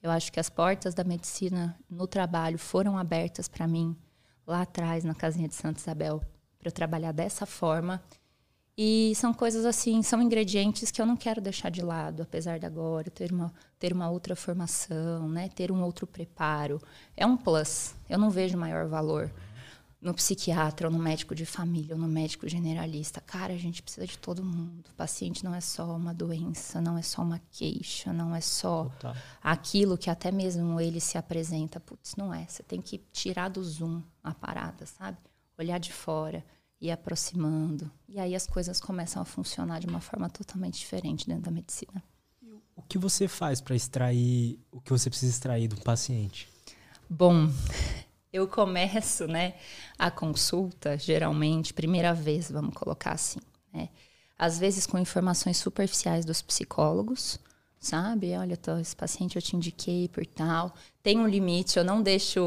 eu acho que as portas da medicina no trabalho foram abertas para mim lá atrás, na casinha de Santa Isabel, para eu trabalhar dessa forma. E são coisas assim, são ingredientes que eu não quero deixar de lado, apesar de agora ter uma, ter uma outra formação, né? ter um outro preparo. É um plus. Eu não vejo maior valor no psiquiatra, ou no médico de família, ou no médico generalista. Cara, a gente precisa de todo mundo. O paciente não é só uma doença, não é só uma queixa, não é só Total. aquilo que até mesmo ele se apresenta. Putz, não é. Você tem que tirar do zoom a parada, sabe? Olhar de fora e aproximando. E aí as coisas começam a funcionar de uma forma totalmente diferente dentro da medicina. O que você faz para extrair o que você precisa extrair do paciente? Bom, eu começo, né, a consulta, geralmente, primeira vez, vamos colocar assim, né? às vezes com informações superficiais dos psicólogos, sabe? Olha, tô, esse paciente eu te indiquei por tal. Tem um limite, eu não deixo,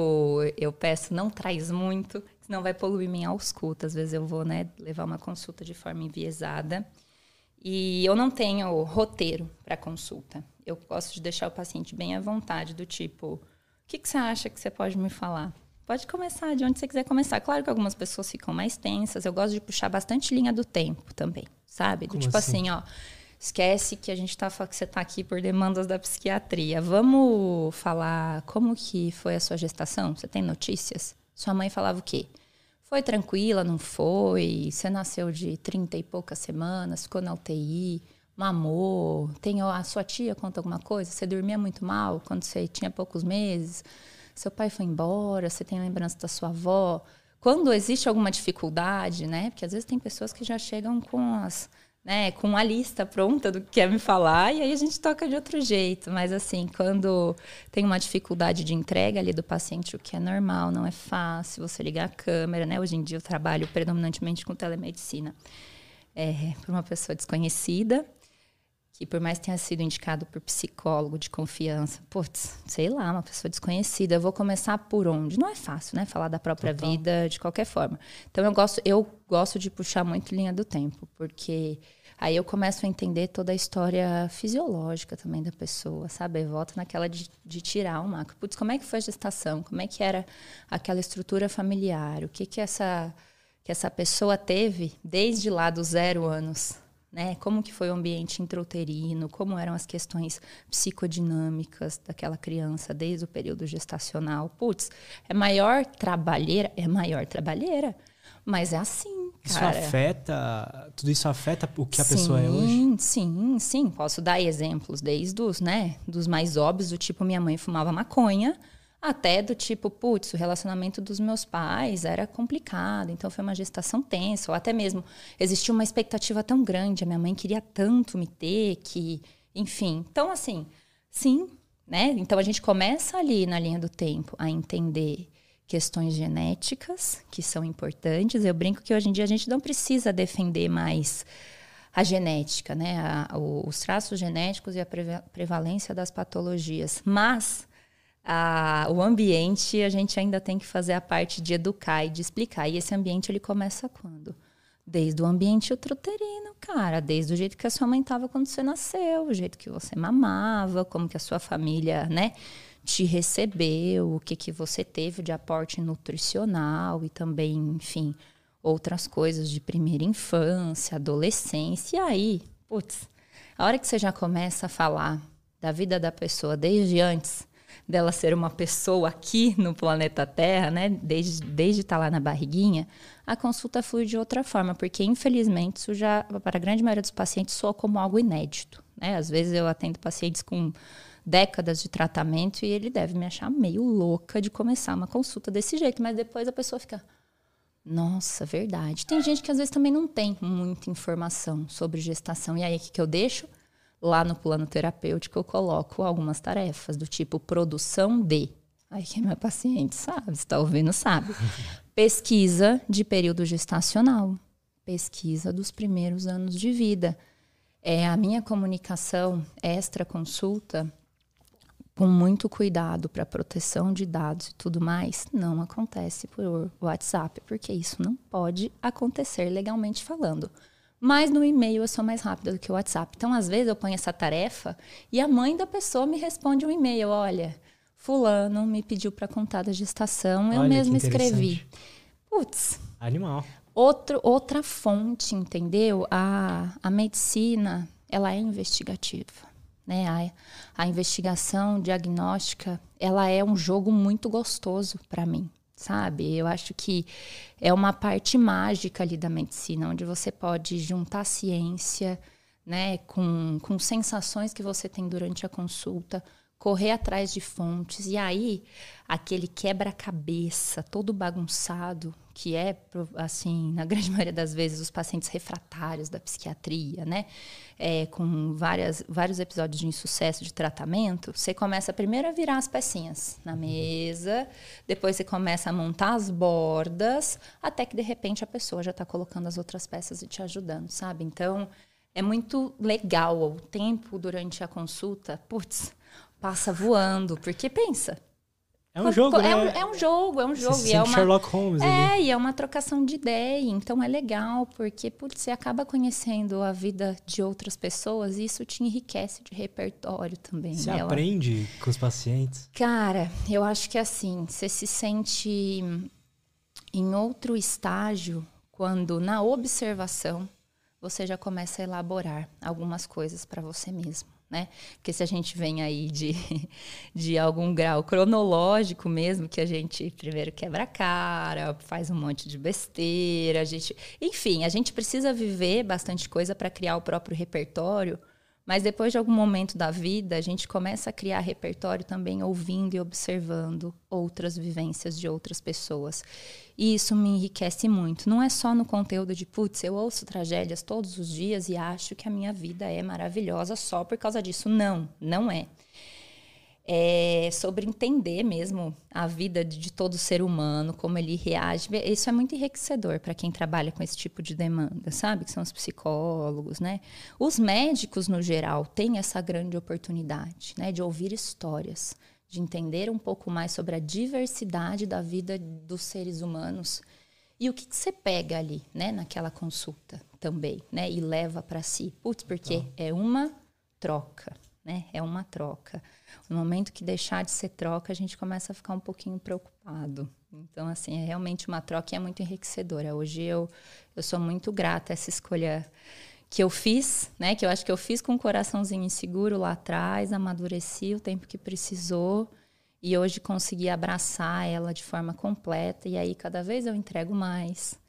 eu peço, não traz muito, senão vai poluir minha ausculta. Às vezes eu vou, né, levar uma consulta de forma enviesada. E eu não tenho roteiro para consulta. Eu gosto de deixar o paciente bem à vontade, do tipo, o que, que você acha que você pode me falar? Pode começar de onde você quiser começar. Claro que algumas pessoas ficam mais tensas. Eu gosto de puxar bastante linha do tempo também, sabe? Do tipo assim? assim, ó, esquece que a gente tá que você está aqui por demandas da psiquiatria. Vamos falar como que foi a sua gestação? Você tem notícias? Sua mãe falava o quê? Foi tranquila, não foi? Você nasceu de 30 e poucas semanas, ficou na UTI, mamou, tem a sua tia conta alguma coisa? Você dormia muito mal quando você tinha poucos meses? Seu pai foi embora, você tem lembrança da sua avó. Quando existe alguma dificuldade, né? Porque às vezes tem pessoas que já chegam com as né, com a lista pronta do que quer me falar e aí a gente toca de outro jeito. Mas assim, quando tem uma dificuldade de entrega ali do paciente, o que é normal, não é fácil, você ligar a câmera, né? Hoje em dia eu trabalho predominantemente com telemedicina. É, para uma pessoa desconhecida, que por mais tenha sido indicado por psicólogo de confiança, putz, sei lá, uma pessoa desconhecida, eu vou começar por onde? Não é fácil, né? Falar da própria Total. vida de qualquer forma. Então eu gosto, eu gosto de puxar muito linha do tempo, porque aí eu começo a entender toda a história fisiológica também da pessoa, sabe? Eu volto naquela de, de tirar uma, putz, como é que foi a gestação? Como é que era aquela estrutura familiar? O que que essa que essa pessoa teve desde lá dos zero anos né? Como que foi o ambiente intrauterino, como eram as questões psicodinâmicas daquela criança desde o período gestacional. Putz, é maior trabalheira, é maior trabalheira, mas é assim, isso afeta, tudo isso afeta o que a sim, pessoa é hoje? Sim, sim, posso dar exemplos desde os, né, dos mais óbvios, do tipo minha mãe fumava maconha, até do tipo, putz, o relacionamento dos meus pais era complicado, então foi uma gestação tensa, ou até mesmo existia uma expectativa tão grande, a minha mãe queria tanto me ter que, enfim. Então, assim, sim, né? Então a gente começa ali na linha do tempo a entender questões genéticas que são importantes. Eu brinco que hoje em dia a gente não precisa defender mais a genética, né? A, os traços genéticos e a prevalência das patologias, mas a, o ambiente, a gente ainda tem que fazer a parte de educar e de explicar. E esse ambiente ele começa quando? Desde o ambiente uteruterino, cara, desde o jeito que a sua mãe estava quando você nasceu, o jeito que você mamava, como que a sua família, né, te recebeu, o que que você teve de aporte nutricional e também, enfim, outras coisas de primeira infância, adolescência. E aí, putz, a hora que você já começa a falar da vida da pessoa desde antes, dela ser uma pessoa aqui no planeta Terra, né, desde desde estar tá lá na barriguinha, a consulta flui de outra forma, porque infelizmente isso já para a grande maioria dos pacientes soa como algo inédito, né? Às vezes eu atendo pacientes com décadas de tratamento e ele deve me achar meio louca de começar uma consulta desse jeito, mas depois a pessoa fica nossa, verdade. Tem gente que às vezes também não tem muita informação sobre gestação. E aí, o que, que eu deixo? Lá no plano terapêutico, eu coloco algumas tarefas, do tipo produção de. Aí quem é meu paciente sabe, está ouvindo sabe. Pesquisa de período gestacional. Pesquisa dos primeiros anos de vida. É a minha comunicação extra consulta com muito cuidado para proteção de dados e tudo mais, não acontece por WhatsApp, porque isso não pode acontecer legalmente falando. Mas no e-mail eu sou mais rápida do que o WhatsApp. Então, às vezes, eu ponho essa tarefa e a mãe da pessoa me responde um e-mail: olha, Fulano me pediu para contar da gestação, eu mesma escrevi. Putz. Animal. Outro, outra fonte, entendeu? A, a medicina, ela é investigativa. Né? A, a investigação diagnóstica, ela é um jogo muito gostoso para mim sabe? Eu acho que é uma parte mágica ali da medicina, onde você pode juntar ciência, né, com, com sensações que você tem durante a consulta, correr atrás de fontes. E aí, aquele quebra-cabeça todo bagunçado, que é, assim, na grande maioria das vezes, os pacientes refratários da psiquiatria, né? É, com várias, vários episódios de insucesso de tratamento, você começa primeiro a virar as pecinhas na mesa, depois você começa a montar as bordas, até que de repente a pessoa já está colocando as outras peças e te ajudando, sabe? Então, é muito legal o tempo durante a consulta. Putz, passa voando, porque pensa. É um jogo, é né? Um, é um jogo, é um jogo. Você e é uma, Sherlock Holmes. É, ali. e é uma trocação de ideia. Então é legal, porque putz, você acaba conhecendo a vida de outras pessoas e isso te enriquece de repertório também. Você né? aprende com os pacientes? Cara, eu acho que assim, você se sente em outro estágio quando na observação você já começa a elaborar algumas coisas para você mesmo né? Porque se a gente vem aí de, de algum grau cronológico mesmo, que a gente primeiro quebra a cara, faz um monte de besteira, a gente, enfim, a gente precisa viver bastante coisa para criar o próprio repertório mas depois de algum momento da vida, a gente começa a criar repertório também ouvindo e observando outras vivências de outras pessoas. E isso me enriquece muito. Não é só no conteúdo de, putz, eu ouço tragédias todos os dias e acho que a minha vida é maravilhosa só por causa disso. Não, não é é, sobre entender mesmo a vida de, de, todo ser humano, como ele reage. Isso é muito enriquecedor para quem trabalha com esse tipo de demanda, sabe? Que são os psicólogos, né? Os médicos, no geral, têm essa grande oportunidade, né? De ouvir histórias, de entender um pouco mais sobre a diversidade da vida dos seres humanos e o que, que você pega ali, né? Naquela consulta também, né? E leva para si. Putz, porque é uma troca, né? É uma troca. No momento que deixar de ser troca, a gente começa a ficar um pouquinho preocupado. Então, assim, é realmente uma troca e é muito enriquecedora. Hoje eu, eu sou muito grata a essa escolha que eu fiz, né? Que eu acho que eu fiz com um coraçãozinho inseguro lá atrás, amadureci o tempo que precisou e hoje consegui abraçar ela de forma completa e aí cada vez eu entrego mais.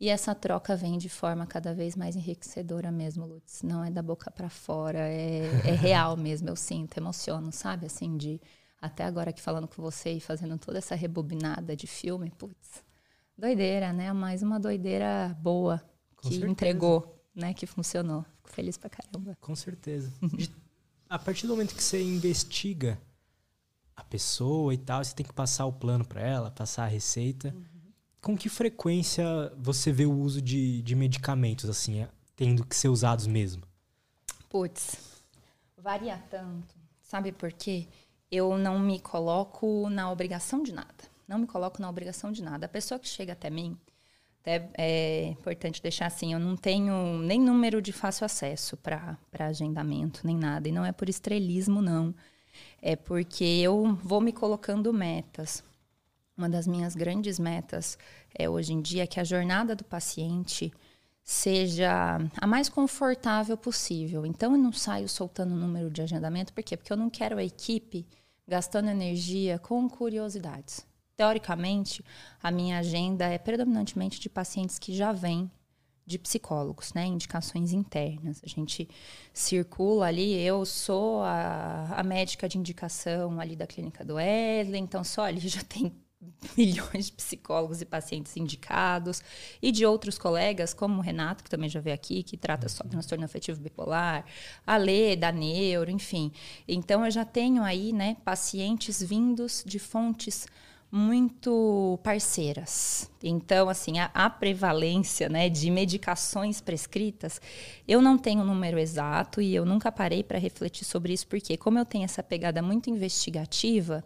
E essa troca vem de forma cada vez mais enriquecedora mesmo, Lutz. Não é da boca para fora, é, é real mesmo. Eu sinto, emociono, sabe? Assim, de até agora aqui falando com você e fazendo toda essa rebobinada de filme, putz, doideira, né? Mas uma doideira boa Com que certeza. entregou, né? Que funcionou. Fico feliz pra caramba. Com certeza. A partir do momento que você investiga a pessoa e tal, você tem que passar o plano para ela, passar a receita. Uhum com que frequência você vê o uso de, de medicamentos, assim, é, tendo que ser usados mesmo? Putz, varia tanto. Sabe por quê? Eu não me coloco na obrigação de nada. Não me coloco na obrigação de nada. A pessoa que chega até mim, até é importante deixar assim, eu não tenho nem número de fácil acesso para agendamento, nem nada. E não é por estrelismo, não. É porque eu vou me colocando metas. Uma das minhas grandes metas é, hoje em dia é que a jornada do paciente seja a mais confortável possível. Então, eu não saio soltando o número de agendamento, por quê? Porque eu não quero a equipe gastando energia com curiosidades. Teoricamente, a minha agenda é predominantemente de pacientes que já vêm de psicólogos, né? Indicações internas. A gente circula ali, eu sou a, a médica de indicação ali da clínica do Wesley, então só ali já tem milhões de psicólogos e pacientes indicados e de outros colegas, como o Renato, que também já veio aqui, que trata só transtorno afetivo bipolar, a Lê, da Neuro, enfim. Então, eu já tenho aí, né, pacientes vindos de fontes muito parceiras. Então, assim, a, a, prevalência né, de medicações prescritas, eu não tenho um número exato e eu nunca parei para refletir sobre isso, porque como eu tenho essa pegada muito investigativa,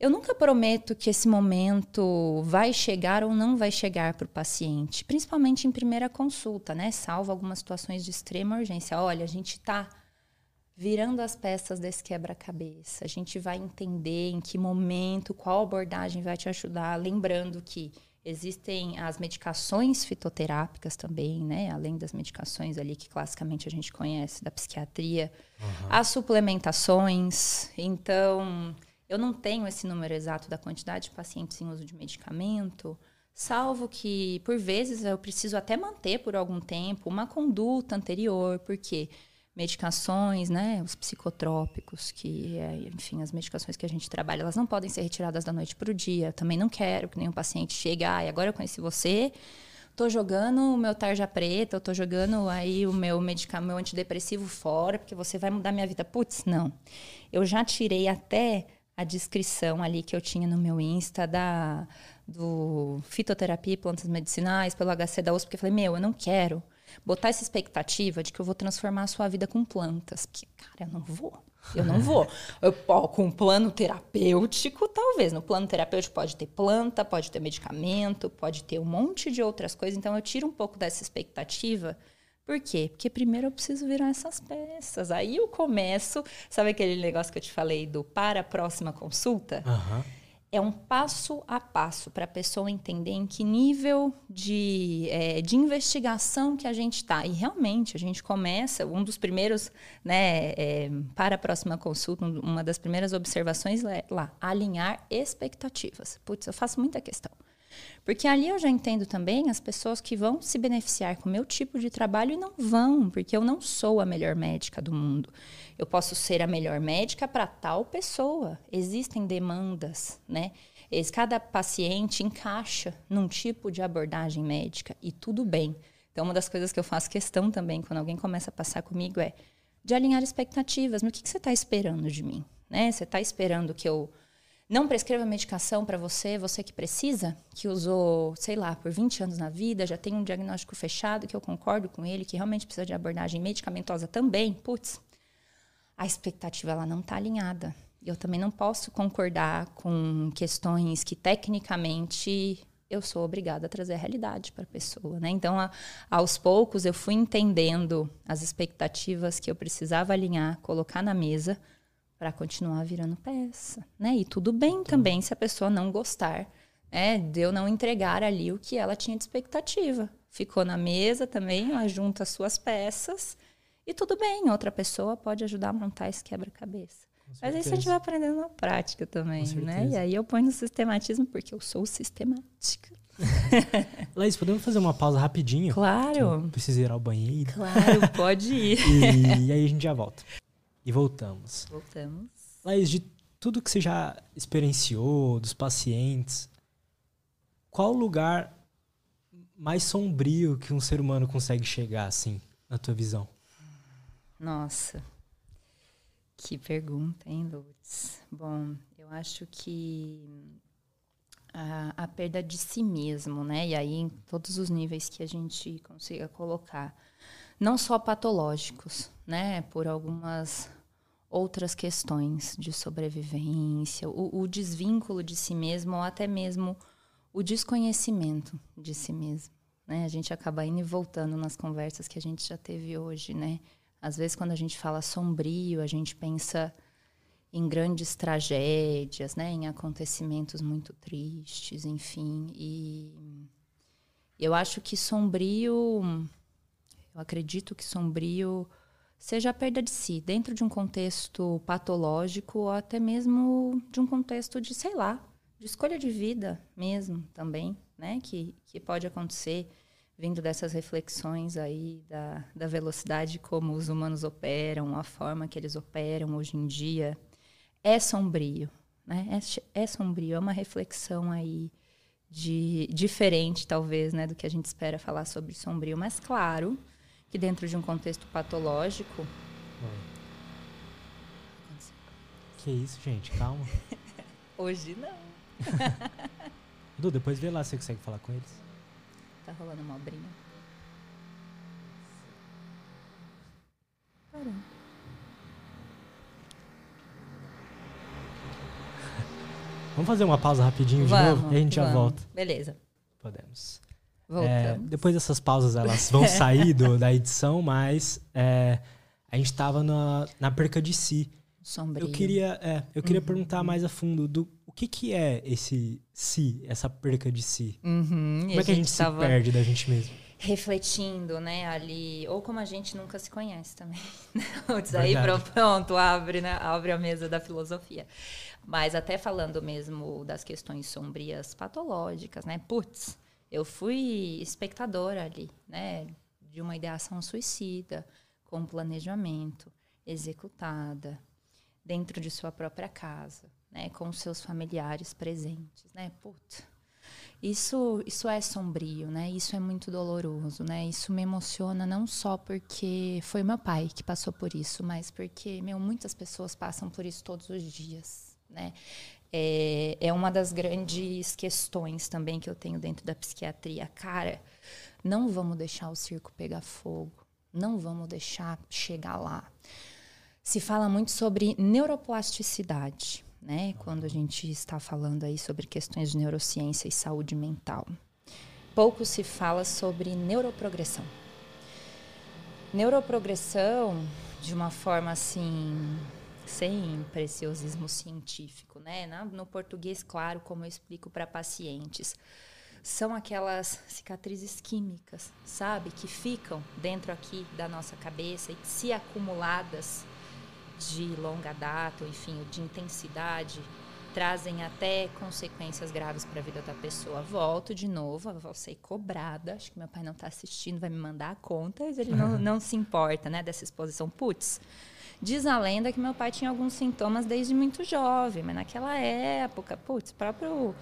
eu nunca prometo que esse momento vai chegar ou não vai chegar para o paciente, principalmente em primeira consulta, né? Salvo algumas situações de extrema urgência. Olha, a gente está virando as peças desse quebra-cabeça. A gente vai entender em que momento, qual abordagem vai te ajudar. Lembrando que existem as medicações fitoterápicas também, né? Além das medicações ali que classicamente a gente conhece da psiquiatria, uhum. as suplementações. Então eu não tenho esse número exato da quantidade de pacientes em uso de medicamento, salvo que, por vezes, eu preciso até manter por algum tempo uma conduta anterior, porque medicações, né, os psicotrópicos, que, é, enfim, as medicações que a gente trabalha, elas não podem ser retiradas da noite para o dia. Também não quero que nenhum paciente chegue, ah, agora eu conheci você, tô jogando o meu tarja preta, eu tô jogando aí o meu medicamento, meu antidepressivo fora, porque você vai mudar minha vida. Putz, não. Eu já tirei até a descrição ali que eu tinha no meu Insta da do fitoterapia e plantas medicinais pelo HC da USP, porque eu falei, meu, eu não quero botar essa expectativa de que eu vou transformar a sua vida com plantas. Porque, cara, eu não vou. Eu não vou. Eu, ó, com um plano terapêutico, talvez. No plano terapêutico pode ter planta, pode ter medicamento, pode ter um monte de outras coisas. Então eu tiro um pouco dessa expectativa. Por quê? Porque primeiro eu preciso virar essas peças. Aí eu começo. Sabe aquele negócio que eu te falei do para a próxima consulta? Uhum é um passo a passo para a pessoa entender em que nível de, é, de investigação que a gente está. E realmente a gente começa, um dos primeiros, né, é, para a próxima consulta, uma das primeiras observações é lá, alinhar expectativas. Putz, eu faço muita questão. Porque ali eu já entendo também as pessoas que vão se beneficiar com o meu tipo de trabalho e não vão, porque eu não sou a melhor médica do mundo. Eu posso ser a melhor médica para tal pessoa. Existem demandas, né? Cada paciente encaixa num tipo de abordagem médica e tudo bem. Então, uma das coisas que eu faço questão também quando alguém começa a passar comigo é de alinhar expectativas. Mas o que, que você está esperando de mim? Né? Você está esperando que eu não prescreva medicação para você, você que precisa, que usou, sei lá, por 20 anos na vida, já tem um diagnóstico fechado, que eu concordo com ele, que realmente precisa de abordagem medicamentosa também, putz, a expectativa ela não está alinhada. Eu também não posso concordar com questões que tecnicamente eu sou obrigada a trazer a realidade para a pessoa, né? Então, a, aos poucos eu fui entendendo as expectativas que eu precisava alinhar, colocar na mesa para continuar virando peça, né? E tudo bem então. também se a pessoa não gostar, né? De eu não entregar ali o que ela tinha de expectativa. Ficou na mesa também, ela junta as suas peças e tudo bem, outra pessoa pode ajudar a montar esse quebra-cabeça. Mas aí você vai aprendendo na prática também, né? E aí eu ponho no sistematismo porque eu sou sistemática. Laís, podemos fazer uma pausa rapidinho? Claro. Preciso ir ao banheiro. Claro, pode ir. e, e aí a gente já volta. E voltamos. Voltamos. Laís, de tudo que você já experienciou, dos pacientes, qual o lugar mais sombrio que um ser humano consegue chegar, assim, na tua visão? Nossa, que pergunta, hein, Lutz? Bom, eu acho que a, a, perda de si mesmo, né? E aí, em todos os níveis que a gente consiga colocar não só patológicos, né, por algumas outras questões de sobrevivência, o, o, desvínculo de si mesmo ou até mesmo o desconhecimento de si mesmo, né? A gente acaba indo e voltando nas conversas que a gente já teve hoje, né? Às vezes quando a gente fala sombrio, a gente pensa em grandes tragédias, né, em acontecimentos muito tristes, enfim, e eu acho que sombrio eu acredito que sombrio seja a perda de si, dentro de um contexto patológico ou até mesmo de um contexto de, sei lá, de escolha de vida mesmo também, né? Que, que pode acontecer vindo dessas reflexões aí da, da velocidade como os humanos operam, a forma que eles operam hoje em dia. É sombrio, né? É, é sombrio, é uma reflexão aí de diferente, talvez, né, do que a gente espera falar sobre sombrio, mas claro que dentro de um contexto patológico. Que isso, gente, calma. Hoje não. Du, depois vê lá se você consegue falar com eles. Tá rolando uma obrinha. Caramba. Vamos fazer uma pausa rapidinho de vamos, novo e a gente vamos. já volta. Beleza. Podemos. É, depois dessas pausas, elas vão sair do, da edição, mas é, a gente estava na, na perca de si. Sombrio. Eu queria, é, eu queria uhum. perguntar mais a fundo do o que, que é esse si, essa perca de si. Uhum. Como é que a gente, se perde da gente mesmo? Refletindo, né, ali, ou como a gente nunca se conhece também. Antes aí pronto, abre, né, abre a mesa da filosofia. Mas até falando mesmo das questões sombrias patológicas, né? Putz, eu fui espectadora ali, né, de uma ideação suicida, com planejamento, executada, dentro de sua própria casa, né, com seus familiares presentes, né? Puta. Isso, isso é sombrio, né? Isso é muito doloroso, né? Isso me emociona não só porque foi meu pai que passou por isso, mas porque, meu, muitas pessoas passam por isso todos os dias, né? É, é uma das grandes questões também que eu tenho dentro da psiquiatria. Cara, não vamos deixar o circo pegar fogo. Não vamos deixar chegar lá. Se fala muito sobre neuroplasticidade, né? Quando a gente está falando aí sobre questões de neurociência e saúde mental. Pouco se fala sobre neuroprogressão. Neuroprogressão, de uma forma assim, sem preciosismo científico, né? No português, claro, como eu explico para pacientes, são aquelas cicatrizes químicas, sabe, que ficam dentro aqui da nossa cabeça e se acumuladas de longa data, ou enfim, de intensidade, trazem até consequências graves para a vida da pessoa. Volto de novo, vou ser cobrada. Acho que meu pai não está assistindo, vai me mandar a conta, mas ele não, não se importa, né, dessa exposição. Putz, Diz a lenda que meu pai tinha alguns sintomas desde muito jovem, mas naquela época, putz, próprio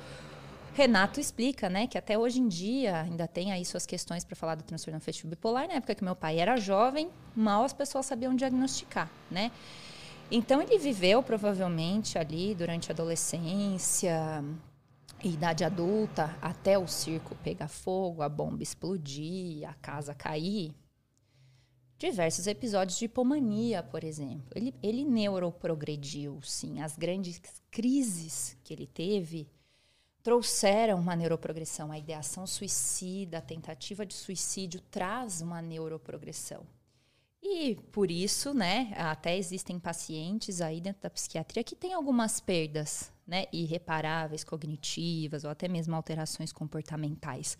Renato explica, né, que até hoje em dia ainda tem aí suas questões para falar do transtorno afetivo bipolar. Na época que meu pai era jovem, mal as pessoas sabiam diagnosticar, né? Então ele viveu provavelmente ali durante a adolescência, idade adulta, até o circo pegar fogo, a bomba explodir, a casa cair diversos episódios de hipomania, por exemplo. Ele, ele neuroprogrediu, sim. As grandes crises que ele teve trouxeram uma neuroprogressão. A ideação suicida, a tentativa de suicídio traz uma neuroprogressão. E por isso, né, até existem pacientes aí dentro da psiquiatria que têm algumas perdas, né, irreparáveis, cognitivas ou até mesmo alterações comportamentais.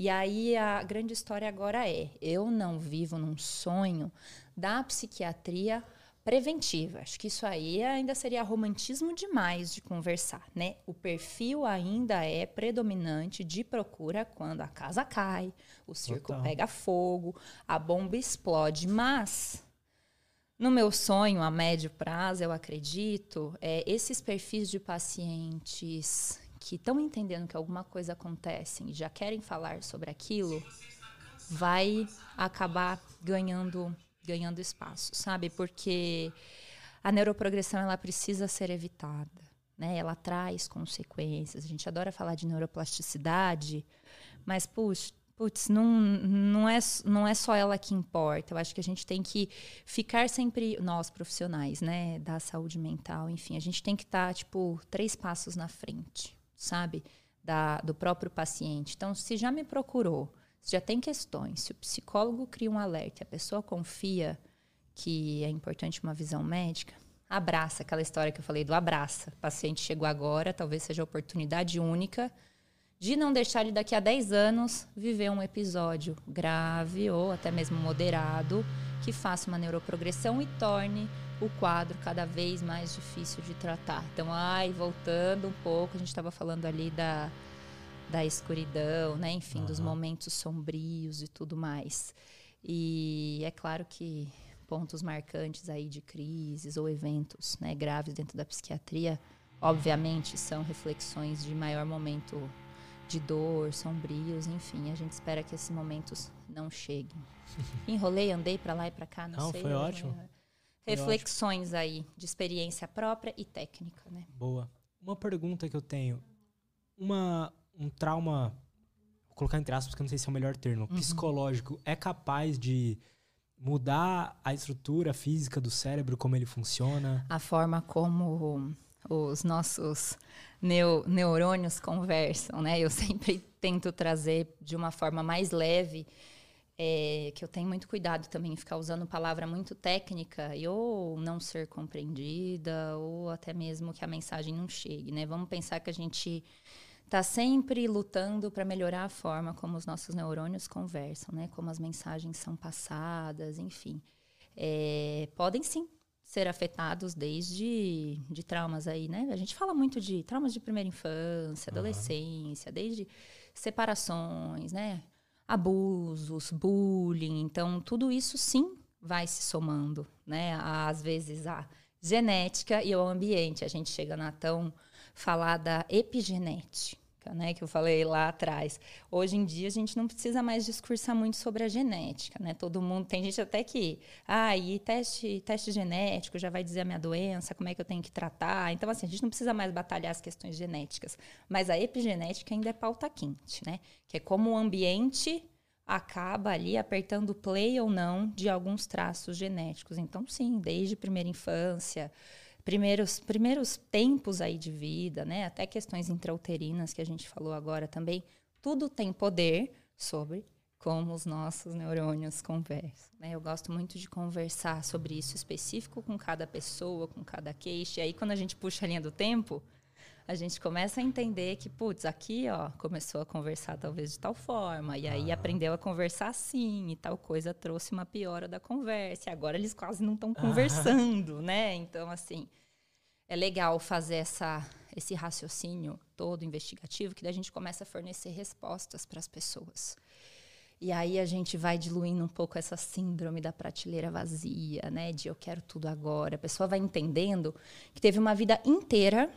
E aí a grande história agora é: eu não vivo num sonho da psiquiatria preventiva. Acho que isso aí ainda seria romantismo demais de conversar, né? O perfil ainda é predominante de procura quando a casa cai, o circo Total. pega fogo, a bomba explode, mas no meu sonho a médio prazo, eu acredito, é, esses perfis de pacientes que estão entendendo que alguma coisa acontece e já querem falar sobre aquilo, vai acabar ganhando ganhando espaço, sabe? Porque a neuroprogressão ela precisa ser evitada, né? Ela traz consequências. A gente adora falar de neuroplasticidade, mas puxa, putz, não, não, é, não é só ela que importa. Eu acho que a gente tem que ficar sempre, nós profissionais, né, da saúde mental, enfim, a gente tem que estar, tá, tipo, três passos na frente sabe? Da, do próprio paciente. Então, se já me procurou, se já tem questões, se o psicólogo cria um alerta e a pessoa confia que é importante uma visão médica, abraça aquela história que eu falei do abraça. O paciente chegou agora, talvez seja a oportunidade única de não deixar ele daqui a 10 anos viver um episódio grave ou até mesmo moderado que faça uma neuroprogressão e torne o quadro cada vez mais difícil de tratar. Então, ai, voltando um pouco, a gente estava falando ali da, da escuridão, né? Enfim, uhum. dos momentos sombrios e tudo mais. E é claro que pontos marcantes aí de crises ou eventos né, graves dentro da psiquiatria, obviamente, são reflexões de maior momento de dor, sombrios, enfim. A gente espera que esses momentos não cheguem. Enrolei, andei para lá e para cá, não, não sei. Foi ótimo. É reflexões aí de experiência própria e técnica, né? Boa. Uma pergunta que eu tenho. Uma, um trauma, vou colocar entre aspas, porque eu não sei se é o melhor termo, uhum. psicológico, é capaz de mudar a estrutura física do cérebro, como ele funciona? A forma como os nossos neurônios conversam, né? Eu sempre tento trazer de uma forma mais leve é, que eu tenho muito cuidado também em ficar usando palavra muito técnica e ou não ser compreendida ou até mesmo que a mensagem não chegue, né? Vamos pensar que a gente está sempre lutando para melhorar a forma como os nossos neurônios conversam, né? Como as mensagens são passadas, enfim. É, podem sim ser afetados desde de traumas aí, né? A gente fala muito de traumas de primeira infância, adolescência, uhum. desde separações, né? Abusos, bullying. Então, tudo isso sim vai se somando, né? Às vezes a genética e o ambiente. A gente chega na tão falada epigenética né, que eu falei lá atrás. Hoje em dia a gente não precisa mais discursar muito sobre a genética, né? Todo mundo tem gente até que, ah, e teste, teste genético já vai dizer a minha doença, como é que eu tenho que tratar. Então assim, a gente não precisa mais batalhar as questões genéticas, mas a epigenética ainda é pauta quente, né? Que é como o ambiente acaba ali apertando play ou não de alguns traços genéticos. Então sim, desde primeira infância, primeiros, primeiros tempos aí de vida, né? Até questões intrauterinas que a gente falou agora também, tudo tem poder sobre como os nossos neurônios conversam. Né? Eu gosto muito de conversar sobre isso específico com cada pessoa, com cada queixa. E aí, quando a gente puxa a linha do tempo, a gente começa a entender que, putz, aqui, ó, começou a conversar talvez de tal forma, e aí ah. aprendeu a conversar assim, e tal coisa trouxe uma piora da conversa, e agora eles quase não estão conversando, ah. né? Então, assim, é legal fazer essa, esse raciocínio todo investigativo, que daí a gente começa a fornecer respostas para as pessoas. E aí a gente vai diluindo um pouco essa síndrome da prateleira vazia, né? De eu quero tudo agora. A pessoa vai entendendo que teve uma vida inteira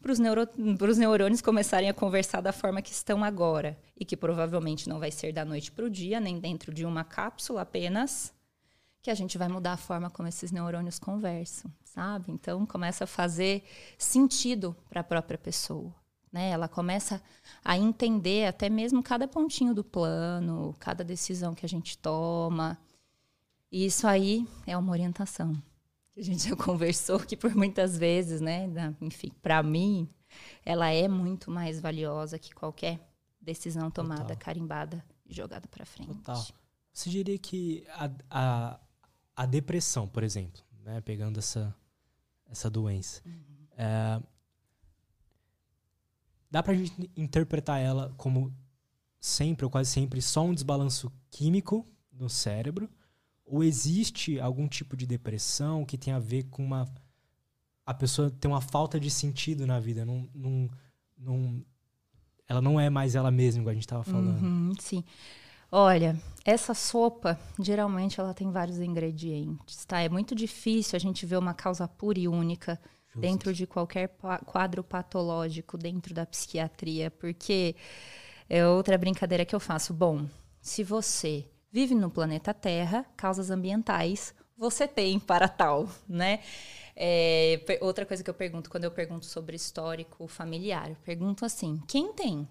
para os neuro, neurônios começarem a conversar da forma que estão agora. E que provavelmente não vai ser da noite para o dia, nem dentro de uma cápsula apenas, que a gente vai mudar a forma como esses neurônios conversam, sabe? Então começa a fazer sentido para a própria pessoa. Né? Ela começa a entender até mesmo cada pontinho do plano, cada decisão que a gente toma. E isso aí é uma orientação que a gente já conversou que por muitas vezes, né, enfim, para mim, ela é muito mais valiosa que qualquer decisão tomada, Total. carimbada e jogada para frente. Total. Você diria que a, a, a depressão, por exemplo, né, pegando essa, essa doença, uhum. é, dá para a gente interpretar ela como sempre ou quase sempre só um desbalanço químico no cérebro ou existe algum tipo de depressão que tem a ver com uma. A pessoa tem uma falta de sentido na vida. Não, não, não, ela não é mais ela mesma, como a gente estava falando. Uhum, sim. Olha, essa sopa, geralmente ela tem vários ingredientes, tá? É muito difícil a gente ver uma causa pura e única Justo. dentro de qualquer quadro patológico dentro da psiquiatria, porque é outra brincadeira que eu faço. Bom, se você vive no planeta Terra, causas ambientais você tem para tal, né? É, outra coisa que eu pergunto quando eu pergunto sobre histórico familiar, pergunto assim: quem tem?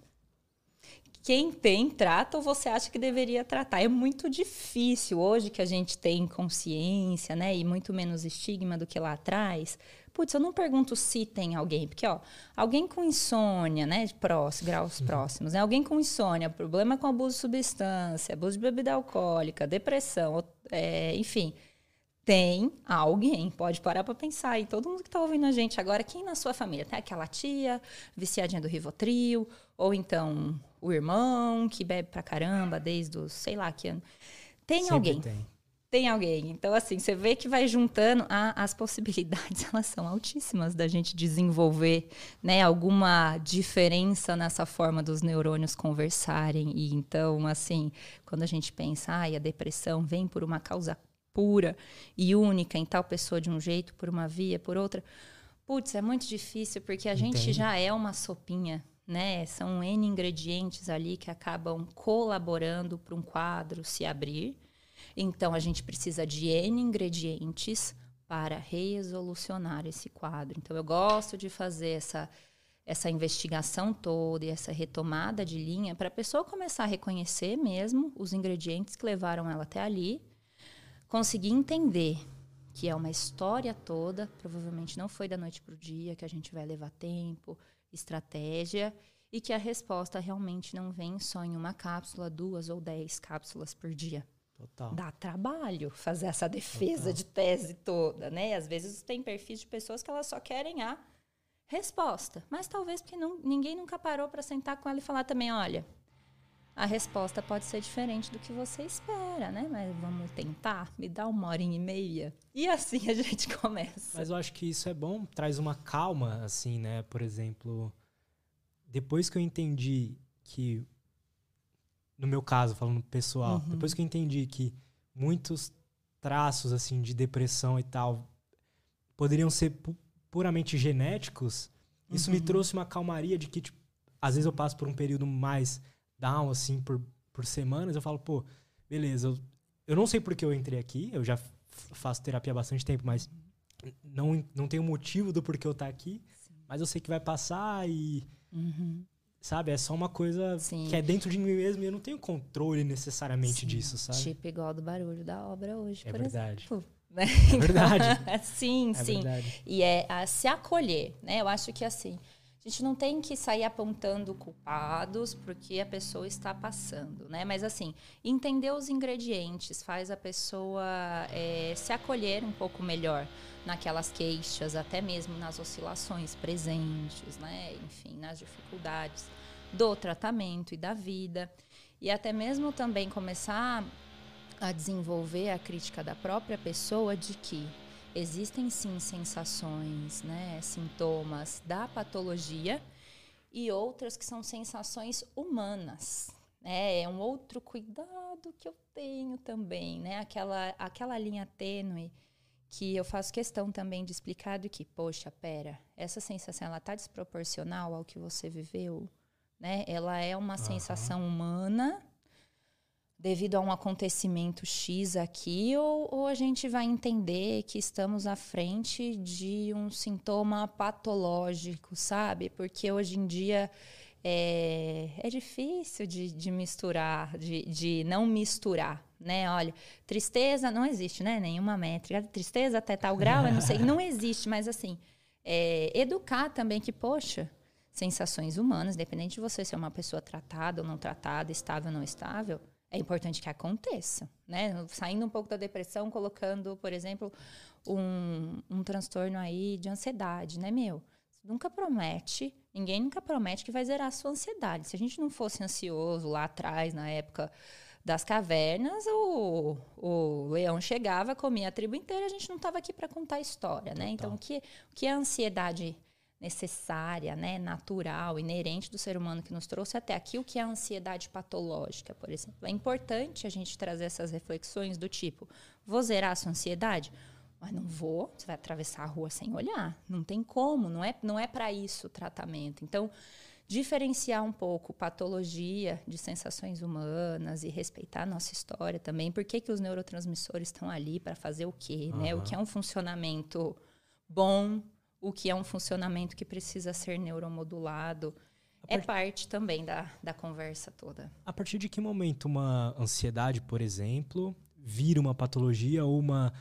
Quem tem, trata ou você acha que deveria tratar? É muito difícil hoje que a gente tem consciência, né? E muito menos estigma do que lá atrás Putz, eu não pergunto se tem alguém, porque, ó, alguém com insônia, né, de próximo, graus uhum. próximos, né? Alguém com insônia, problema com abuso de substância, abuso de bebida alcoólica, depressão, é, enfim, tem alguém, pode parar para pensar. E todo mundo que está ouvindo a gente agora, quem na sua família? Tem aquela tia viciadinha do Rivotril, ou então o irmão que bebe pra caramba desde os, sei lá, que ano. Tem Sempre alguém. Tem tem alguém. Então, assim, você vê que vai juntando, a, as possibilidades, elas são altíssimas da gente desenvolver, né, alguma diferença nessa forma dos neurônios conversarem. E então, assim, quando a gente pensa, ah, a depressão vem por uma causa pura e única em tal pessoa de um jeito, por uma via, por outra, putz, é muito difícil porque a Entendi. gente já é uma sopinha né? São N ingredientes ali que acabam colaborando para um quadro se abrir. Então, a gente precisa de N ingredientes para resolucionar esse quadro. Então, eu gosto de fazer essa, essa investigação toda e essa retomada de linha para a pessoa começar a reconhecer mesmo os ingredientes que levaram ela até ali, conseguir entender que é uma história toda, provavelmente não foi da noite para o dia, que a gente vai levar tempo, estratégia, e que a resposta realmente não vem só em uma cápsula, duas ou dez cápsulas por dia. Total. Dá trabalho fazer essa defesa Total. de tese toda, né? Às vezes tem perfis de pessoas que elas só querem a resposta, mas talvez porque não, ninguém nunca parou para sentar com ela e falar também, olha, a resposta pode ser diferente do que você espera, né? Mas vamos tentar, me dá uma hora e meia. E assim a gente começa. Mas eu acho que isso é bom, traz uma calma, assim, né? Por exemplo, depois que eu entendi que no meu caso, falando pessoal, uhum. depois que eu entendi que muitos traços assim de depressão e tal poderiam ser pu puramente genéticos, isso uhum. me trouxe uma calmaria de que, tipo, às vezes eu passo por um período mais down, assim, por, por semanas, eu falo, pô, beleza, eu, eu não sei por que eu entrei aqui, eu já faço terapia há bastante tempo, mas não, não tenho motivo do porquê eu estar tá aqui, Sim. mas eu sei que vai passar e. Uhum. Sabe? É só uma coisa Sim. que é dentro de mim mesmo e eu não tenho controle necessariamente Sim. disso, sabe? Tipo igual do barulho da obra hoje, é por verdade. exemplo. Né? É verdade. sim, é sim. Verdade. E é a se acolher, né? Eu acho que assim, a gente não tem que sair apontando culpados porque a pessoa está passando, né? Mas assim, entender os ingredientes faz a pessoa é, se acolher um pouco melhor naquelas queixas, até mesmo nas oscilações presentes, né? Enfim, nas dificuldades do tratamento e da vida. E até mesmo também começar a desenvolver a crítica da própria pessoa de que existem sim sensações, né, sintomas da patologia e outras que são sensações humanas. Né? É um outro cuidado que eu tenho também, né? Aquela, aquela linha tênue que eu faço questão também de explicar do que, poxa, pera, essa sensação ela tá desproporcional ao que você viveu, né? Ela é uma uhum. sensação humana devido a um acontecimento X aqui, ou, ou, a gente vai entender que estamos à frente de um sintoma patológico, sabe? Porque hoje em dia é, é difícil de, de misturar, de, de não misturar, né? Olha, tristeza não existe, né? Nenhuma métrica. Tristeza até tal grau, eu não sei, não existe, mas assim, é, educar também que, poxa, sensações humanas, independente de você ser uma pessoa tratada ou não tratada, estável ou não estável, é importante que aconteça, né? Saindo um pouco da depressão, colocando, por exemplo, um, um transtorno aí de ansiedade, né, meu? Nunca promete, ninguém nunca promete que vai zerar a sua ansiedade. Se a gente não fosse ansioso lá atrás, na época das cavernas, o, o leão chegava, comia a tribo inteira, a gente não estava aqui para contar a história, né? Então, o que, o que é a ansiedade necessária, né, natural, inerente do ser humano que nos trouxe até aqui, o que é a ansiedade patológica, por exemplo. É importante a gente trazer essas reflexões do tipo: vou zerar a sua ansiedade? Mas não vou, você vai atravessar a rua sem olhar. Não tem como, não é, não é para isso o tratamento. Então, diferenciar um pouco patologia de sensações humanas e respeitar a nossa história também. Por que, que os neurotransmissores estão ali para fazer o quê? Uhum. Né? O que é um funcionamento bom o que é um funcionamento que precisa ser neuromodulado. É parte também da, da conversa toda. A partir de que momento uma ansiedade, por exemplo, vira uma patologia ou uma,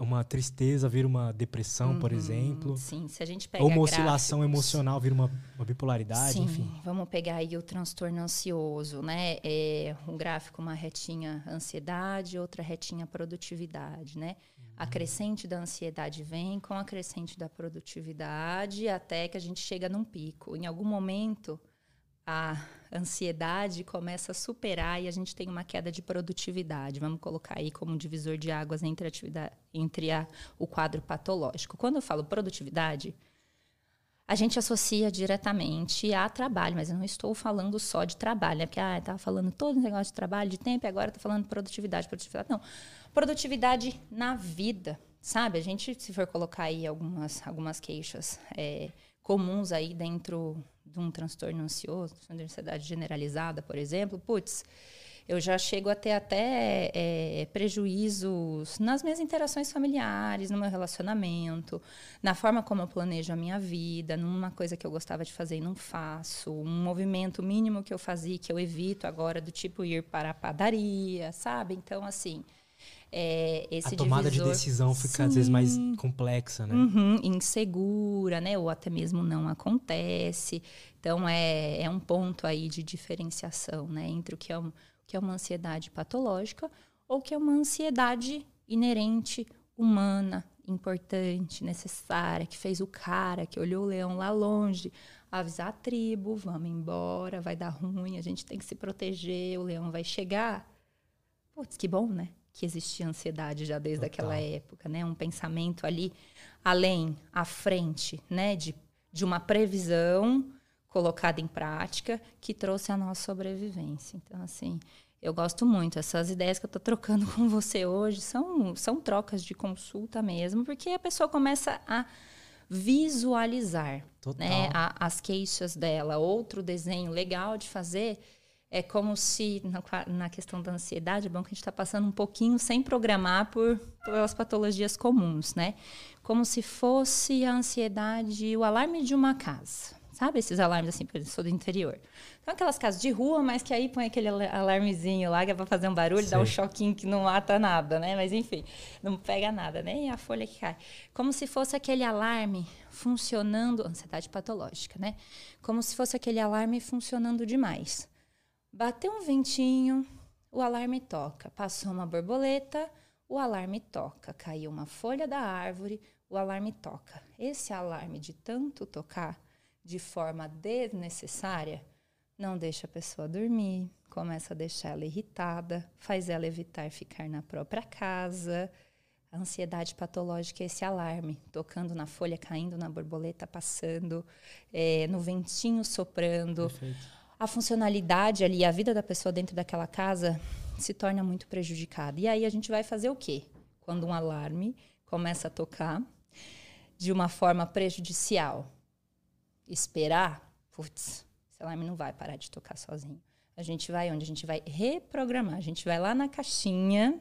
uma tristeza vira uma depressão, uhum, por exemplo? Sim, se a gente pega Ou uma oscilação emocional vira uma, uma bipolaridade, sim, enfim. vamos pegar aí o transtorno ansioso, né? É um gráfico, uma retinha ansiedade, outra retinha produtividade, né? A crescente da ansiedade vem com a crescente da produtividade até que a gente chega num pico. Em algum momento, a ansiedade começa a superar e a gente tem uma queda de produtividade. Vamos colocar aí como um divisor de águas entre, entre a, o quadro patológico. Quando eu falo produtividade, a gente associa diretamente a trabalho, mas eu não estou falando só de trabalho, né? Porque ah, estava falando todo o negócio de trabalho, de tempo, e agora estou falando produtividade, produtividade. Não produtividade na vida, sabe? A gente, se for colocar aí algumas, algumas queixas é, comuns aí dentro de um transtorno ansioso, de ansiedade generalizada, por exemplo, putz, eu já chego a ter até é, prejuízos nas minhas interações familiares, no meu relacionamento, na forma como eu planejo a minha vida, numa coisa que eu gostava de fazer e não faço, um movimento mínimo que eu fazia que eu evito agora, do tipo ir para a padaria, sabe? Então, assim, é, esse a tomada divisor, de decisão fica sim, às vezes mais complexa, né? Uhum, insegura, né? Ou até mesmo não acontece. Então é, é um ponto aí de diferenciação, né? Entre o que é, um, que é uma ansiedade patológica ou que é uma ansiedade inerente, humana, importante, necessária, que fez o cara que olhou o leão lá longe avisar a tribo, vamos embora, vai dar ruim, a gente tem que se proteger, o leão vai chegar. Putz, que bom, né? que existia ansiedade já desde Total. aquela época, né? Um pensamento ali além, à frente, né? De, de uma previsão colocada em prática que trouxe a nossa sobrevivência. Então, assim, Eu gosto muito. Essas ideias que eu estou trocando com você hoje são, são trocas de consulta mesmo, porque a pessoa começa a visualizar né, a, as queixas dela. Outro desenho legal de fazer é como se, na, na questão da ansiedade, é bom que a gente está passando um pouquinho sem programar por pelas patologias comuns, né? Como se fosse a ansiedade, o alarme de uma casa. Sabe esses alarmes assim, porque eu sou do interior. Então, aquelas casas de rua, mas que aí põe aquele alarmezinho lá que é para fazer um barulho, dá um choquinho que não mata nada, né? Mas enfim, não pega nada, nem né? a folha que cai. Como se fosse aquele alarme funcionando, ansiedade patológica, né? Como se fosse aquele alarme funcionando demais. Bateu um ventinho, o alarme toca. Passou uma borboleta, o alarme toca. Caiu uma folha da árvore, o alarme toca. Esse alarme de tanto tocar de forma desnecessária não deixa a pessoa dormir, começa a deixar ela irritada, faz ela evitar ficar na própria casa. A ansiedade patológica é esse alarme, tocando na folha, caindo na borboleta, passando, é, no ventinho soprando. Perfeito. A funcionalidade ali, a vida da pessoa dentro daquela casa se torna muito prejudicada. E aí a gente vai fazer o quê? Quando um alarme começa a tocar de uma forma prejudicial esperar, putz, esse alarme não vai parar de tocar sozinho. A gente vai onde? A gente vai reprogramar. A gente vai lá na caixinha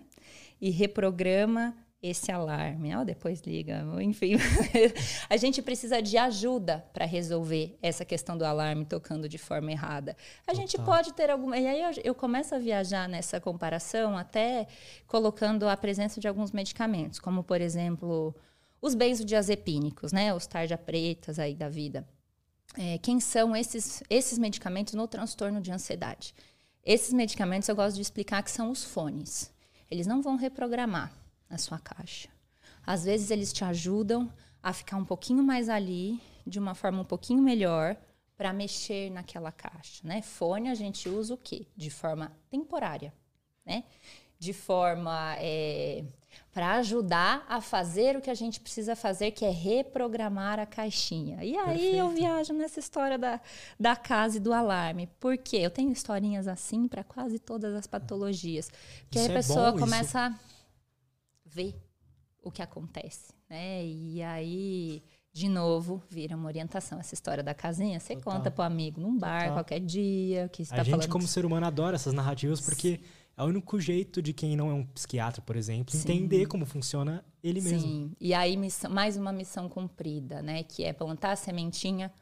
e reprograma esse alarme. Oh, depois liga, enfim. a gente precisa de ajuda para resolver essa questão do alarme tocando de forma errada. A Total. gente pode ter alguma. E aí eu, eu, começo a viajar nessa comparação, até colocando a presença de alguns medicamentos, como, por exemplo, os benzodiazepínicos, né? Os tarja pretas aí da vida é, quem são esses, esses medicamentos no transtorno de ansiedade. Esses medicamentos eu gosto de explicar que são os fones. Eles não vão reprogramar a sua caixa. Às vezes eles te ajudam a ficar um pouquinho mais ali, de uma forma um pouquinho melhor, para mexer naquela caixa. Né? Fone a gente usa o quê? De forma temporária. Né? De forma é, para ajudar a fazer o que a gente precisa fazer, que é reprogramar a caixinha. E aí Perfeito. eu viajo nessa história da, da casa e do alarme. Por quê? Eu tenho historinhas assim para quase todas as patologias. Porque isso aí a é pessoa bom, começa isso... a ver o que acontece. Né? E aí, de novo, vira uma orientação. Essa história da casinha, você Total. conta para o amigo num bar, Total. qualquer dia. Que a tá gente, como ser humano, adora essas narrativas porque é o único jeito de quem não é um psiquiatra, por exemplo, Sim. entender como funciona ele mesmo. Sim. E aí, missão, mais uma missão cumprida, né? Que é plantar a sementinha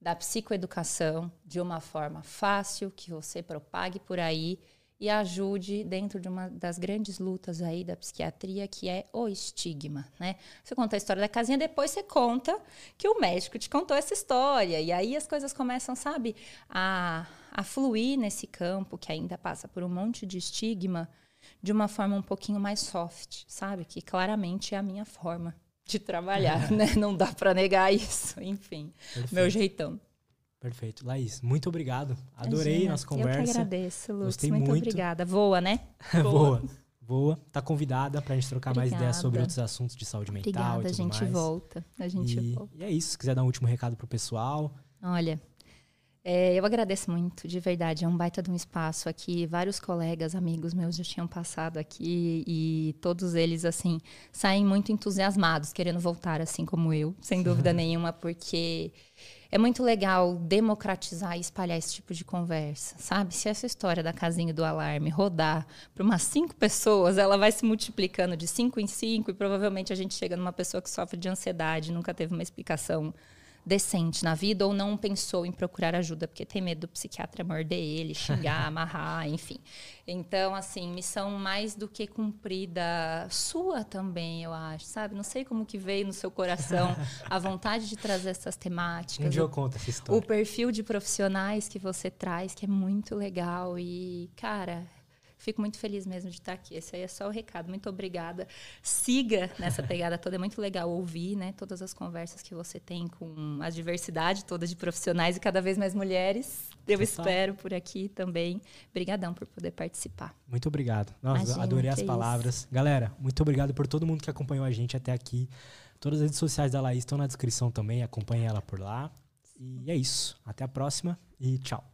da psicoeducação de uma forma fácil, que você propague por aí e ajude dentro de uma das grandes lutas aí da psiquiatria, que é o estigma, né? Você conta a história da casinha, depois você conta que o médico te contou essa história. E aí as coisas começam, sabe, a, a fluir nesse campo que ainda passa por um monte de estigma de uma forma um pouquinho mais soft, sabe? Que claramente é a minha forma de trabalhar, né? Não dá para negar isso, enfim. Perfeito. Meu jeitão. Perfeito. Laís, muito obrigado. Adorei Imagina, nossa conversa. Eu que agradeço, Lutz. Gostei muito, muito. obrigada. Voa, né? Voa. Voa. Tá convidada pra gente trocar obrigada. mais ideias sobre outros assuntos de saúde mental obrigada, e tudo mais. a gente mais. volta. A gente e, volta. E é isso. Se quiser dar um último recado pro pessoal. Olha, é, eu agradeço muito, de verdade. É um baita de um espaço aqui. Vários colegas, amigos meus já tinham passado aqui e todos eles, assim, saem muito entusiasmados, querendo voltar, assim como eu, sem dúvida nenhuma, porque é muito legal democratizar e espalhar esse tipo de conversa, sabe? Se essa história da casinha do alarme rodar para umas cinco pessoas, ela vai se multiplicando de cinco em cinco e provavelmente a gente chega numa pessoa que sofre de ansiedade, nunca teve uma explicação decente na vida ou não pensou em procurar ajuda porque tem medo do psiquiatra morder ele, xingar, amarrar, enfim. Então, assim, missão mais do que cumprida sua também, eu acho, sabe? Não sei como que veio no seu coração a vontade de trazer essas temáticas. Um dia eu conto essa história. O perfil de profissionais que você traz, que é muito legal e, cara, Fico muito feliz mesmo de estar aqui. Esse aí é só o recado. Muito obrigada. Siga nessa pegada toda. É muito legal ouvir, né? Todas as conversas que você tem com a diversidade toda de profissionais e cada vez mais mulheres. Eu Total. espero por aqui também. Obrigadão por poder participar. Muito obrigado. Nossa, Imagina, adorei as palavras. Isso. Galera, muito obrigado por todo mundo que acompanhou a gente até aqui. Todas as redes sociais da Laís estão na descrição também. Acompanhe ela por lá. E é isso. Até a próxima e tchau.